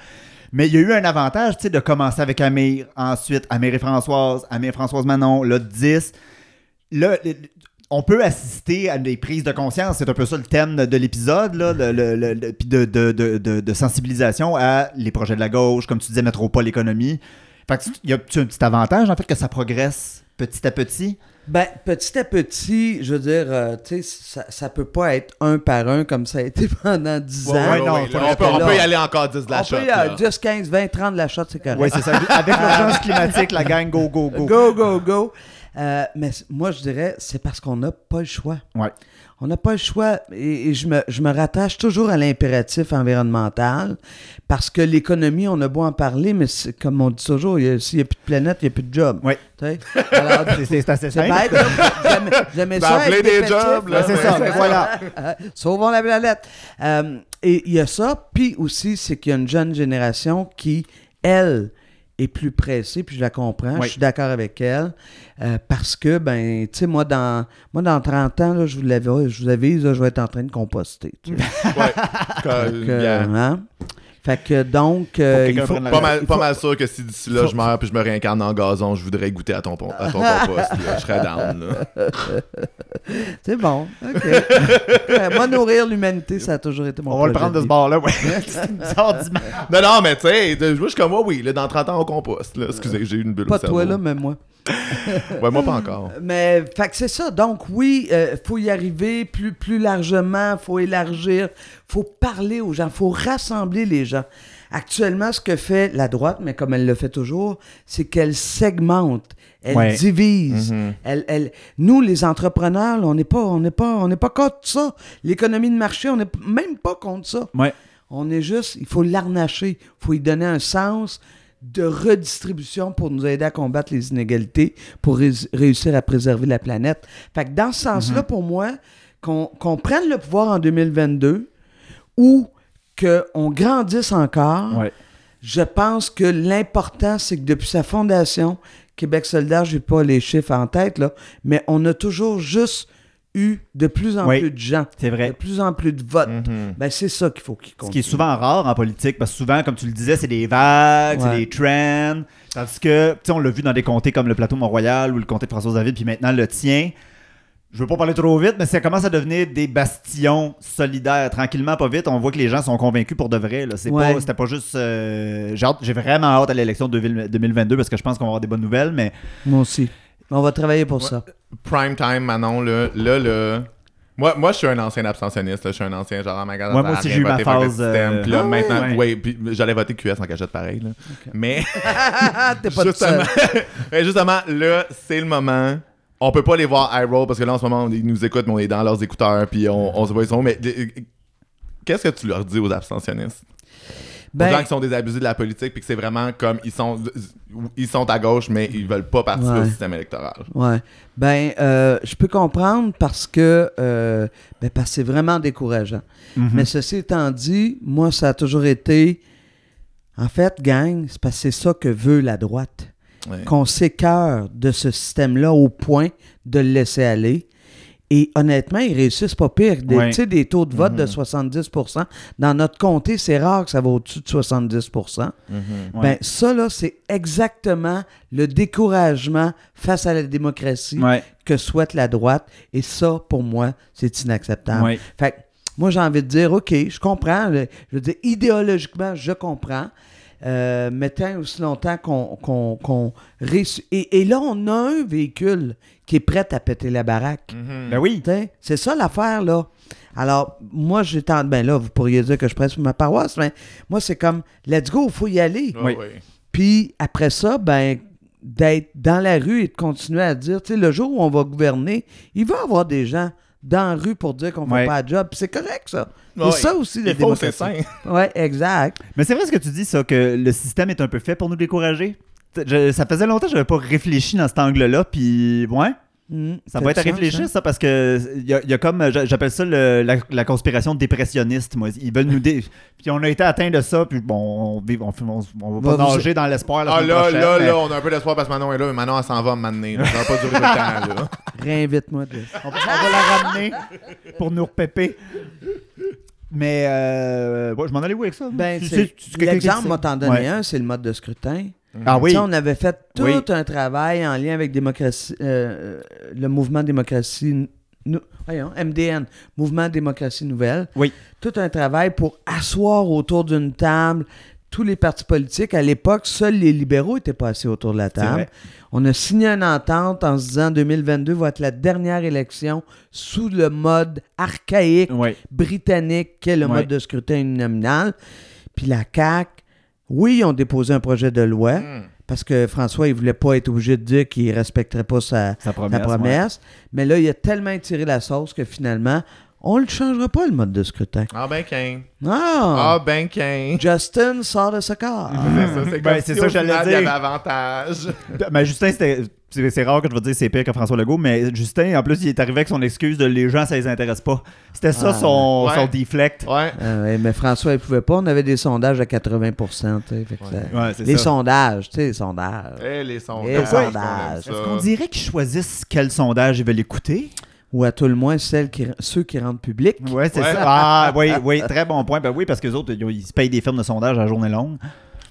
Mais il y a eu un avantage, tu sais, de commencer avec Amir, ensuite Amir et Françoise, Amir et Françoise Manon, là, 10. Là, le- on peut assister à des prises de conscience, c'est un peu ça le thème de, de l'épisode, là, le, le- le- le- puis de, de, de, de- de sensibilisation à les projets de la gauche, comme tu disais, métropole, économie. Fait que tu- y a-tu un petit avantage, en fait, que ça progresse petit à petit? Ben, petit à petit, je veux dire, euh, tu sais, ça, ça peut pas être un par un comme ça a été pendant 10 Ouais, ans. ouais, non, ouais, là, on, peut, on là. peut y aller encore 10 de la On shot. peut y aller 10, 15, 20, 30 de la shot, c'est correct. Oui, c'est ça. Avec l'urgence climatique, la gang, go, go, go. Go, go, go. Euh, mais moi, je dirais, c'est parce qu'on n'a pas le choix. Ouais. On n'a pas le choix. Et, et je, me, je me rattache toujours à l'impératif environnemental parce que l'économie, on a beau en parler, mais c'est- comme on dit toujours, s'il n'y a plus de planète, il n'y a plus de job. Alors, C'est- assez c'est simple. J'aimais- ça. être des jobs. Ben, c'est ça, voilà. Euh, Sauvons la planète. Euh, et il y a ça. Puis aussi, c'est qu'il y a une jeune génération qui, elle, est plus pressée, puis je la comprends, Oui. je suis d'accord avec elle, euh, parce que, ben, tu sais, moi, dans, moi, dans 30 ans, là, je vous l'avais, je vous avise, là, je vais être en train de composter. bien. hein? Fait que, donc, euh, Faut que il faut... la- Pas mal, il pas mal sûr que si d'ici là faut- je meurs puis je me réincarne en gazon, je voudrais goûter à ton, à ton compost. là. Je serais down. là. C'est bon, OK. Euh, moi, nourrir l'humanité, ça a toujours été mon On va le prendre de ce bord-là, ouais. C'est une sorte d'image. Non, non, mais tu sais, je suis comme moi, oui, là, dans 30 ans on compost. Là. Excusez, j'ai eu une bulle Pas toi, là, mais moi. Ouais, moi pas encore. Mais, fait que c'est ça. Donc, oui, il faut y arriver plus, plus largement, faut élargir, faut parler aux gens, faut rassembler les gens. Actuellement, ce que fait la droite, mais comme elle le fait toujours, c'est qu'elle segmente, Elle Ouais. divise. Mhm. Elle, elle- nous, les entrepreneurs, là, on n'est pas, on n'est pas, on n'est pas contre ça. L'économie de marché, on n'est même pas contre ça. Ouais. On est juste, il faut l'arnacher. Il faut lui donner un sens de redistribution pour nous aider à combattre les inégalités, pour ré- réussir à préserver la planète. Fait que dans ce sens-là, pour moi, qu'on prenne le pouvoir en 2022 ou qu'on grandisse encore, Ouais. je pense que l'important, c'est que depuis sa fondation, Québec solidaire, j'ai pas les chiffres en tête, là, mais on a toujours juste eu de plus en Oui. plus de gens, C'est de vrai. plus en plus de votes. Mhm. Ben, c'est ça qu'il faut qu'il Ce compte. qui est souvent rare en politique, parce que souvent, comme tu le disais, c'est des vagues, c'est des trends. Tandis que, tu sais, on l'a vu dans des comtés comme le plateau Mont-Royal ou le comté de François-David, puis maintenant le tien. Je veux pas parler trop vite, mais ça commence à devenir des bastions solidaires. Tranquillement, pas vite, on voit que les gens sont convaincus pour de vrai. là. C'est Ouais. pas, c'était pas juste. euh, j'ai vraiment hâte à l'élection de 2000 2022 parce que je pense qu'on va avoir des bonnes nouvelles, mais Moi aussi. On va travailler pour Ouais. ça. Prime time, Manon, là, là, là. Moi, moi, je suis un ancien abstentionniste. là. Je suis un ancien genre, oh my God, Ouais, moi a aussi, j'ai eu ma voté pour le phase, système. euh, Puis là, Ah maintenant, Ouais. ouais, puis j'allais voter QS en cachette pareil. Là. Mais T'es pas justement, justement, là, c'est le moment. On peut pas les voir high roll parce que là, en ce moment, ils nous écoutent, mais on est dans leurs écouteurs, puis on, on se voit, ils sont. Mais euh, qu'est-ce que tu leur dis aux abstentionnistes? Aux gens Ben, qui sont désabusés de la politique, puis que c'est vraiment comme ils sont, ils sont à gauche, mais ils veulent pas participer Ouais. au système électoral. ouais. Ben, euh, je peux comprendre parce que, euh, ben, parce que c'est vraiment décourageant. Mhm. Mais ceci étant dit, moi, ça a toujours été. En fait, gang, c'est parce que c'est ça que veut la droite. Ouais. Qu'on s'écœure de ce système-là au point de le laisser aller. Et honnêtement, ils réussissent pas pire. Des, Ouais. tu sais, des taux de vote de Mhm. 70 Dans notre comté, c'est rare que ça va au-dessus de 70 Mhm. Ouais. Ben, ça, là, c'est exactement le découragement face à la démocratie Ouais. que souhaite la droite. Et ça, pour moi, c'est inacceptable. Fait que, moi, j'ai envie de dire, OK, je comprends. Je veux dire, idéologiquement, je comprends. Euh, mais tant aussi longtemps qu'on. Et, et là, on a un véhicule qui est prêt à péter la baraque. Mhm. Ben oui. C'est ça l'affaire, là. Alors, moi, j'ai tant. Ben là, vous pourriez dire que je presse pour ma paroisse, mais moi, c'est comme, let's go, il faut y aller. Oui. ouais. Puis après ça, ben d'être dans la rue et de continuer à dire, tu sais, le jour où on va gouverner, il va y avoir des gens dans la rue pour dire qu'on ne Ouais. fait pas de job. C'est correct, ça. Ouais. C'est ça aussi, Il faut, c'est sain. Ouais, exact. Mais c'est vrai ce que tu dis, ça, que le système est un peu fait pour nous décourager. Je- ça faisait longtemps que j'avais pas réfléchi dans cet angle-là, puis ouais, Mm, ça va être à réfléchir, ça, parce que il y, a- il y a comme, j'a- j'appelle ça le- la, la conspiration dépressionniste, moi. Ils veulent nous dé... Puis on a été atteint de ça, puis bon, on, vit- on, on, on va pas nager dans l'espoir la Ah là, prochaine, là, mais là, on a un peu d'espoir parce que Manon est là, mais Manon, elle s'en va m'amener. Ça va pas durer le temps, là. Réinvite-moi. On, va- on va la ramener pour nous repéper. Mais, euh, ouais, je m'en allais où avec ça? Ben, L'exemple, m'a t'en donné Ouais. un, c'est le mode de scrutin. Ah oui. on avait fait tout Oui. un travail en lien avec démocratie, euh, euh, le mouvement démocratie, voyons, MDN, mouvement démocratie nouvelle. Oui. Tout un travail pour asseoir autour d'une table tous les partis politiques. À l'époque, seuls les libéraux étaient pas assis autour de la table. On a signé une entente en se disant 2022 va être la dernière élection sous le mode archaïque Ouais. britannique qu'est le mode de scrutin uninominal. Puis la CAQ, oui, ils ont déposé un projet de loi Mm. parce que François, il voulait pas être obligé de dire qu'il respecterait pas sa, Sa sa promesse. Mais là, il a tellement étiré la sauce que finalement, on ne changera pas le mode de scrutin. Ah ben qu'un. Ah! Ah ben qu'un. Justin sort de ce corps. C'est ça, c'est Ben, si ça que j'allais final, il y dire. avait avantage. Ben, Justin, c'était. C'est c'est rare que je vais dire c'est pire que François Legault, mais Justin, en plus, il est arrivé avec son excuse de les gens, ça les intéresse pas. C'était ça Ah, son, ouais. son deflect. Ouais. Ah ouais, mais François, il pouvait pas. On avait des sondages à 80 tu sais, fait que Ouais. ça- Ouais, c'est Les ça. sondages, tu sais, les sondages. Eh, les sondages. Les. Est-ce qu'on dirait qu'ils choisissent quel sondage ils veulent écouter? Ou à tout le moins, celles qui, ceux qui rendent public. Ouais, c'est Ouais. ça. Ah, oui, oui, très bon point. Ben oui, parce que les autres, ils, ils se payent des firmes de sondage à la journée longue.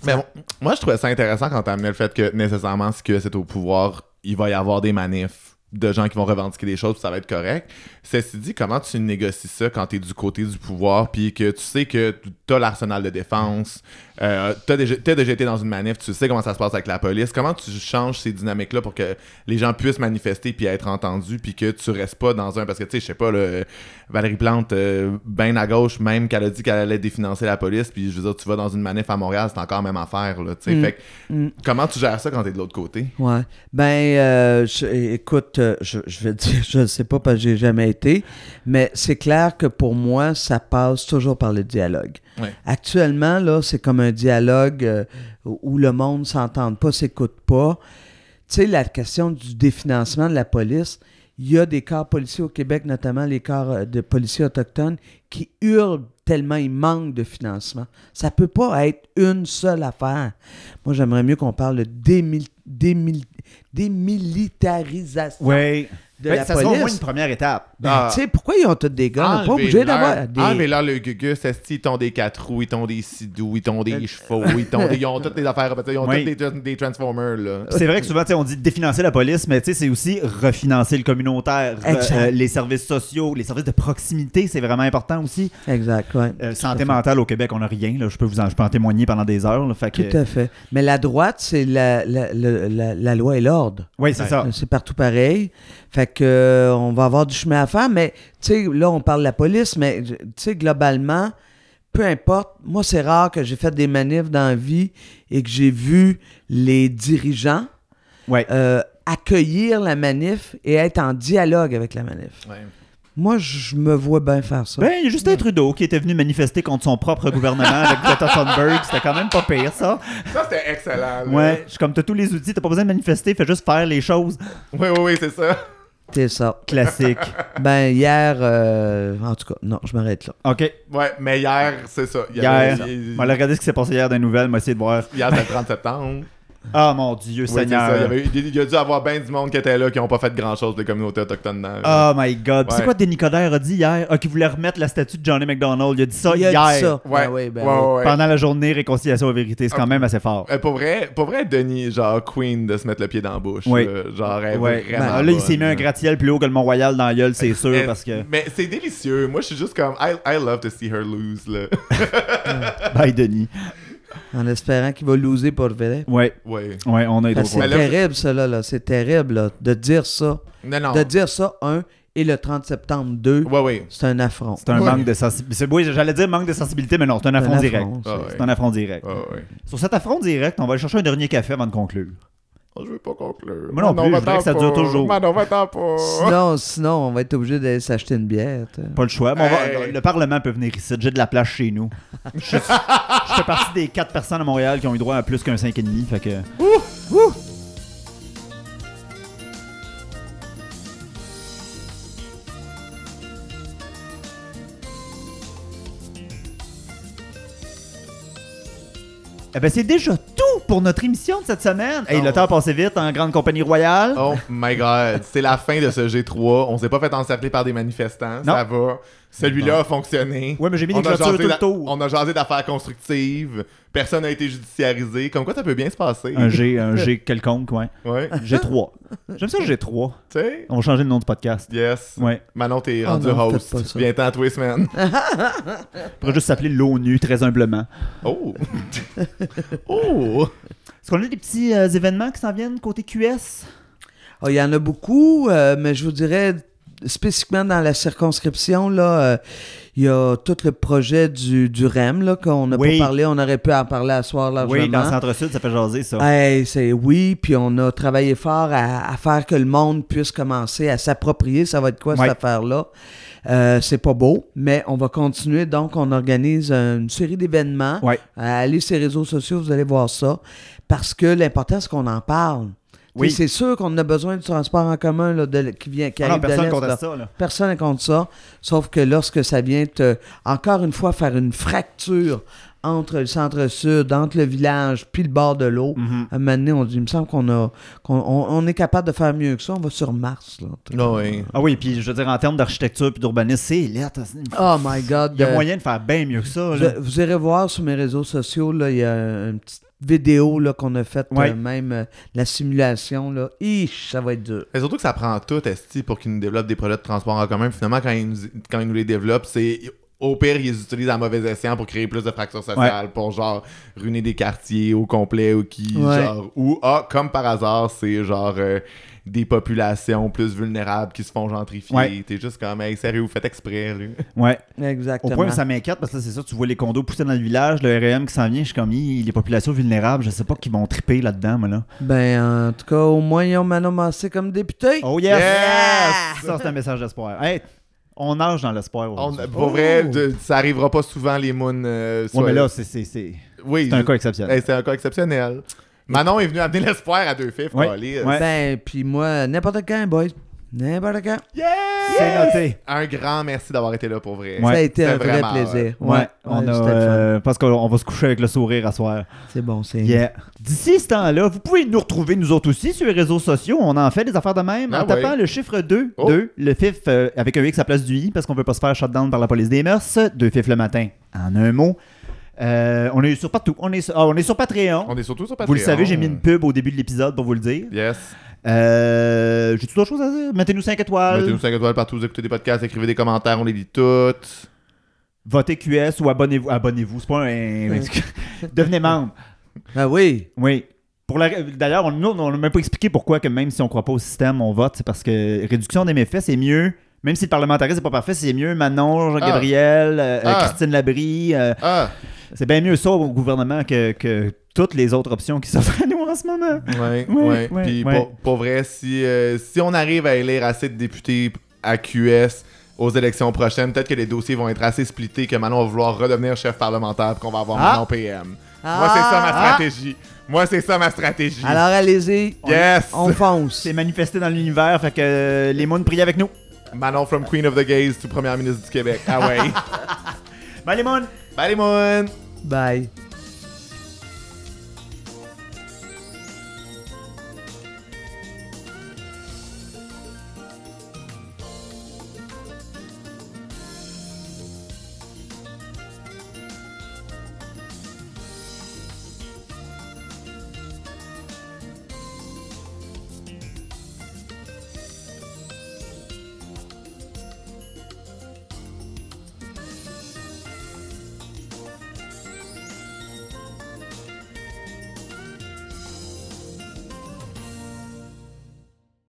Mais bon, moi, je trouvais ça intéressant quand t'as amené le fait que nécessairement, si QS est au pouvoir, il va y avoir des manifs de gens qui vont revendiquer des choses, puis ça va être correct. Ceci dit, comment tu négocies ça quand tu es du côté du pouvoir, puis que tu sais que tu as l'arsenal de défense, euh, tu as, déjà été dans une manif, tu sais comment ça se passe avec la police. Comment tu changes ces dynamiques-là pour que les gens puissent manifester puis être entendus, puis que tu restes pas dans un. Parce que, tu sais, je sais pas, le Valérie Plante, euh, ben à gauche, même qu'elle a dit qu'elle allait définancer la police, puis je veux dire, tu vas dans une manif à Montréal, c'est encore la même affaire, là, tu sais. Mm. Fait que, Mm. comment tu gères ça quand tu es de l'autre côté? Ouais. Ben, euh, je- écoute, euh, je, je vais dire, je sais pas parce que j'ai jamais été, mais c'est clair que pour moi, ça passe toujours par le dialogue. Ouais. Actuellement, là, c'est comme un dialogue euh, où le monde s'entende pas, s'écoute pas. Tu sais, la question du définancement de la police, il y a des corps policiers au Québec, notamment les corps euh, de policiers autochtones, qui hurlent tellement il manque de financement. Ça peut pas être une seule affaire. Moi, j'aimerais mieux qu'on parle de démil- démil- démilitarisation Oui. De Ben, la ça sera au moins police. une première étape. Ben, Ah. Tu sais, pourquoi ils ont tous des guns? On n'est pas obligé d'avoir des... Enlevez-leur le gugus, ils t'ont des quatre roues, ils t'ont des sidous, ils t'ont des Euh, chevaux, ils, t'ont des- ils ont toutes des affaires, ils ont Oui. toutes des, des Transformers, là. C'est vrai que souvent, tu sais, on dit définancer la police, mais tu sais, c'est aussi refinancer le communautaire, re- Exact. euh, les services sociaux, les services de proximité, c'est vraiment important aussi. Exact, ouais. Euh, santé mentale au Québec, on n'a rien. Là. Je, peux vous en, je peux en témoigner pendant des heures. Là, fait que- Tout à fait. Mais la droite, c'est la, la, la, la- la loi et l'ordre. Oui, c'est Ouais. ça. C'est partout pareil. Fait que euh, on va avoir du chemin à faire, mais tu sais, là, on parle de la police, mais tu sais, globalement, peu importe, moi, c'est rare que j'ai fait des manifs dans la vie et que j'ai vu les dirigeants Ouais. euh, accueillir la manif et être en dialogue avec la manif. Ouais. Moi, je me vois bien faire ça. Ben, il y a Justin Trudeau qui était venu manifester contre son propre gouvernement avec Greta Thunberg. C'était quand même pas pire, ça. Ça, c'était excellent. là. Ouais, je suis comme t'as tous les outils, t'as pas besoin de manifester, fais juste faire les choses. Oui, oui, oui, c'est ça. C'est ça. Classique. Ben, hier, euh, en tout cas, non, je m'arrête là. OK. Ouais, mais hier, c'est ça. Il y Hier, il- on aller regarder ce qui s'est passé hier dans les nouvelles, on va essayer de voir. Hier, c'était le 30 septembre. Ah mon Dieu, Oui, Seigneur. ça. Il y, avait il y a dû avoir bien du monde qui était là qui n'ont pas fait grand chose des communautés autochtones. dans- Oh my god. Puis C'est Ouais. quoi Denis Coderre a dit hier? Ah, qu'il voulait remettre la statue de Johnny McDonald. Il a dit ça Il a hier. dit ça. Ouais, Ben oui, ben ouais, oui. ouais, ouais. Pendant la journée Réconciliation et Vérité. C'est quand Ah. même assez fort. Euh, pour vrai, pour vrai, Denis, genre Queen de se mettre le pied dans la bouche. Oui. là. genre, elle est Ouais. vraiment. Ben, là, il s'est mis un gratte-ciel plus haut que le Mont-Royal dans la gueule, c'est sûr, Euh, parce que. Mais c'est délicieux. Moi, je suis juste comme. I, I love to see her lose, là. Bye, Denis. En espérant qu'il va loser pour vrai. Ouais, ouais. ouais, on a été. C'est terrible, ça, là. là. C'est terrible, là, de dire ça. Non, non. De dire ça, un, et le 30 septembre, deux, Ouais, ouais. c'est un affront. C'est un Ouais. manque de sensibilité. Oui, j'allais dire manque de sensibilité, mais non, c'est un affront Un direct. affront, Ah c'est- un affront direct. Ouais. Sur cet affront direct, on va aller chercher un dernier café avant de conclure. Oh, je veux pas conclure. Moi non plus, je voudrais que ça dure toujours. Non, va-t'en pas. Sinon, sinon, on va être obligé d'aller s'acheter une bière. t'sais. Pas le choix. On va- le Parlement peut venir ici. J'ai de la place chez nous. Je, je fais partie des 4 personnes à Montréal qui ont eu droit à plus qu'un 5,5. Fait que. Eh ben, c'est déjà tout pour notre émission de cette semaine. Hey, Oh. le temps a passé vite en grande compagnie royale. Oh my god, c'est la fin de ce G3. On s'est pas fait encercler par des manifestants. Non. Ça va. Celui-là a fonctionné. Ouais, mais j'ai mis des On a clôtures jasé tout le tour. On a jasé d'affaires constructives. Personne n'a été judiciarisé. Comme quoi, ça peut bien se passer. Un G, un G quelconque, ouais. Ouais. G3. J'aime ça, G3. Tu sais? On va changer le nom du podcast. Yes. Ouais. Manon, t'es Oh rendu non, host. ça. Viens-t'en tous les semaines. On pourrait juste s'appeler l'ONU, très humblement. Oh! oh! Est-ce qu'on a des petits euh, événements qui s'en viennent côté QS? Ah, Il y en a beaucoup, euh, mais je vous dirais spécifiquement dans la circonscription, là, euh, il y a tout le projet du, du REM là, qu'on n'a Oui. pas parlé. On aurait pu en parler à soir largement. Oui, dans le centre-sud, ça fait jaser, ça. Hey, c'est oui, puis on a travaillé fort à, à faire que le monde puisse commencer à s'approprier. Ça va être quoi cette affaire-là? Euh, c'est pas beau, mais on va continuer. Donc, on organise une série d'événements. Ouais. Euh, allez sur les réseaux sociaux, vous allez voir ça. Parce que l'important, c'est qu'on en parle. Oui. C'est sûr qu'on a besoin du transport en commun là, de- qui, vient, qui Ah arrive de personne l'Est, contre là. ça, là. Personne n'est contre ça. Sauf que lorsque ça vient te, encore une fois, faire une fracture entre le centre-sud, entre le village, puis le bord de l'eau, Mhm. à un moment donné, on dit, il me semble qu'on a, qu'on on, on est capable de faire mieux que ça. On va sur Mars. Là. Oh, oui. Ah oui, puis je veux dire, en termes d'architecture puis d'urbanisme, c'est lettre. Oh my God. Il y a euh, moyen de faire bien mieux que ça, vous irez voir sur mes réseaux sociaux, là, il y a une petite vidéo là, qu'on a fait, Ouais. euh, même euh, la simulation, là, Ish, ça va être dur. Mais surtout que ça prend tout, Esti, pour qu'ils nous développent des projets de transport en commun. Finalement, quand ils nous, quand ils nous les développent, c'est. Au pire, ils les utilisent à mauvais escient pour créer plus de fractures sociales, pour genre ruiner des quartiers au complet ou qui. Ouais. Genre, ou, ah, comme par hasard, c'est genre euh, des populations plus vulnérables qui se font gentrifier. Ouais. T'es juste comme, hey, sérieux, vous faites exprès, là. Ouais. Au Exactement. point où ça m'inquiète, parce que là, c'est ça, tu vois les condos pousser dans le village, le REM qui s'en vient, je suis comme, les populations vulnérables, je sais pas qui vont triper là-dedans, moi, là. Ben, en tout cas, au moins, ils ont Manon Massé comme député. Oh yes! Yes! Ça, c'est un message d'espoir. Hey, on nage dans l'espoir. Pour vrai, de- ça arrivera pas souvent, les moons. euh, Ouais, mais là, c'est, c'est, c'est, oui, c'est un cas exceptionnel. hey, c'est un cas exceptionnel. Manon est venu amener l'espoir à deux fifs, câlisse. Ouais. Ben, puis moi, n'importe quand, boys. N'importe quand. C'est noté. Un grand merci d'avoir été là pour vrai. Ouais. Ça a été un vrai plaisir. Ouais, Ouais, on ouais, a, euh, parce qu'on va se coucher avec le sourire à soir. C'est bon, c'est. Yeah. D'ici ce temps-là, vous pouvez nous retrouver nous autres aussi sur les réseaux sociaux. On en fait des affaires de même Ah en tapant ouais. le chiffre 2, Oh. 2, le FIF euh, avec un X à la place du I parce qu'on veut pas se faire shutdown par la police des mœurs. 2 FIF le matin, en un mot. Euh, on est sur partout. On est sur, ah, on est sur Patreon. On est surtout sur Patreon. Vous le savez, j'ai mis une pub au début de l'épisode pour vous le dire. Yes. Euh, J'ai-tu d'autres choses à dire? Mettez-nous 5 étoiles. Mettez-nous 5 étoiles partout, vous écoutez des podcasts, écrivez des commentaires, on les lit toutes. Votez QS ou abonnez-vous. Abonnez-vous, c'est pas un. Devenez membre. Ah oui. Oui. Pour la... D'ailleurs, on, n'a même pas expliqué pourquoi que même si on croit pas au système, on vote. C'est parce que réduction des méfaits, c'est mieux. Même si le parlementarisme n'est pas parfait, c'est mieux Manon, Jean-Gabriel, euh, Ah. Christine Labrie. euh, Ah! c'est bien mieux ça au gouvernement que, que toutes les autres options qui s'offrent à nous en ce moment. Ouais, Ouais, ouais. ouais, Puis ouais. Pour, pour vrai, si, euh, si on arrive à élire assez de députés à QS aux élections prochaines, peut-être que les dossiers vont être assez splittés que Manon va vouloir redevenir chef parlementaire qu'on va avoir Ah. Manon PM. Moi, c'est ça ma Ah. stratégie. Moi, c'est ça ma stratégie. Alors, allez-y. On- yes! On fonce. C'est manifesté dans l'univers, fait que euh, les moons prient avec nous. Manon from Queen of the Gays to première ministre du Québec. Ah ouais. Bye les moons! Bye les moons! Bye.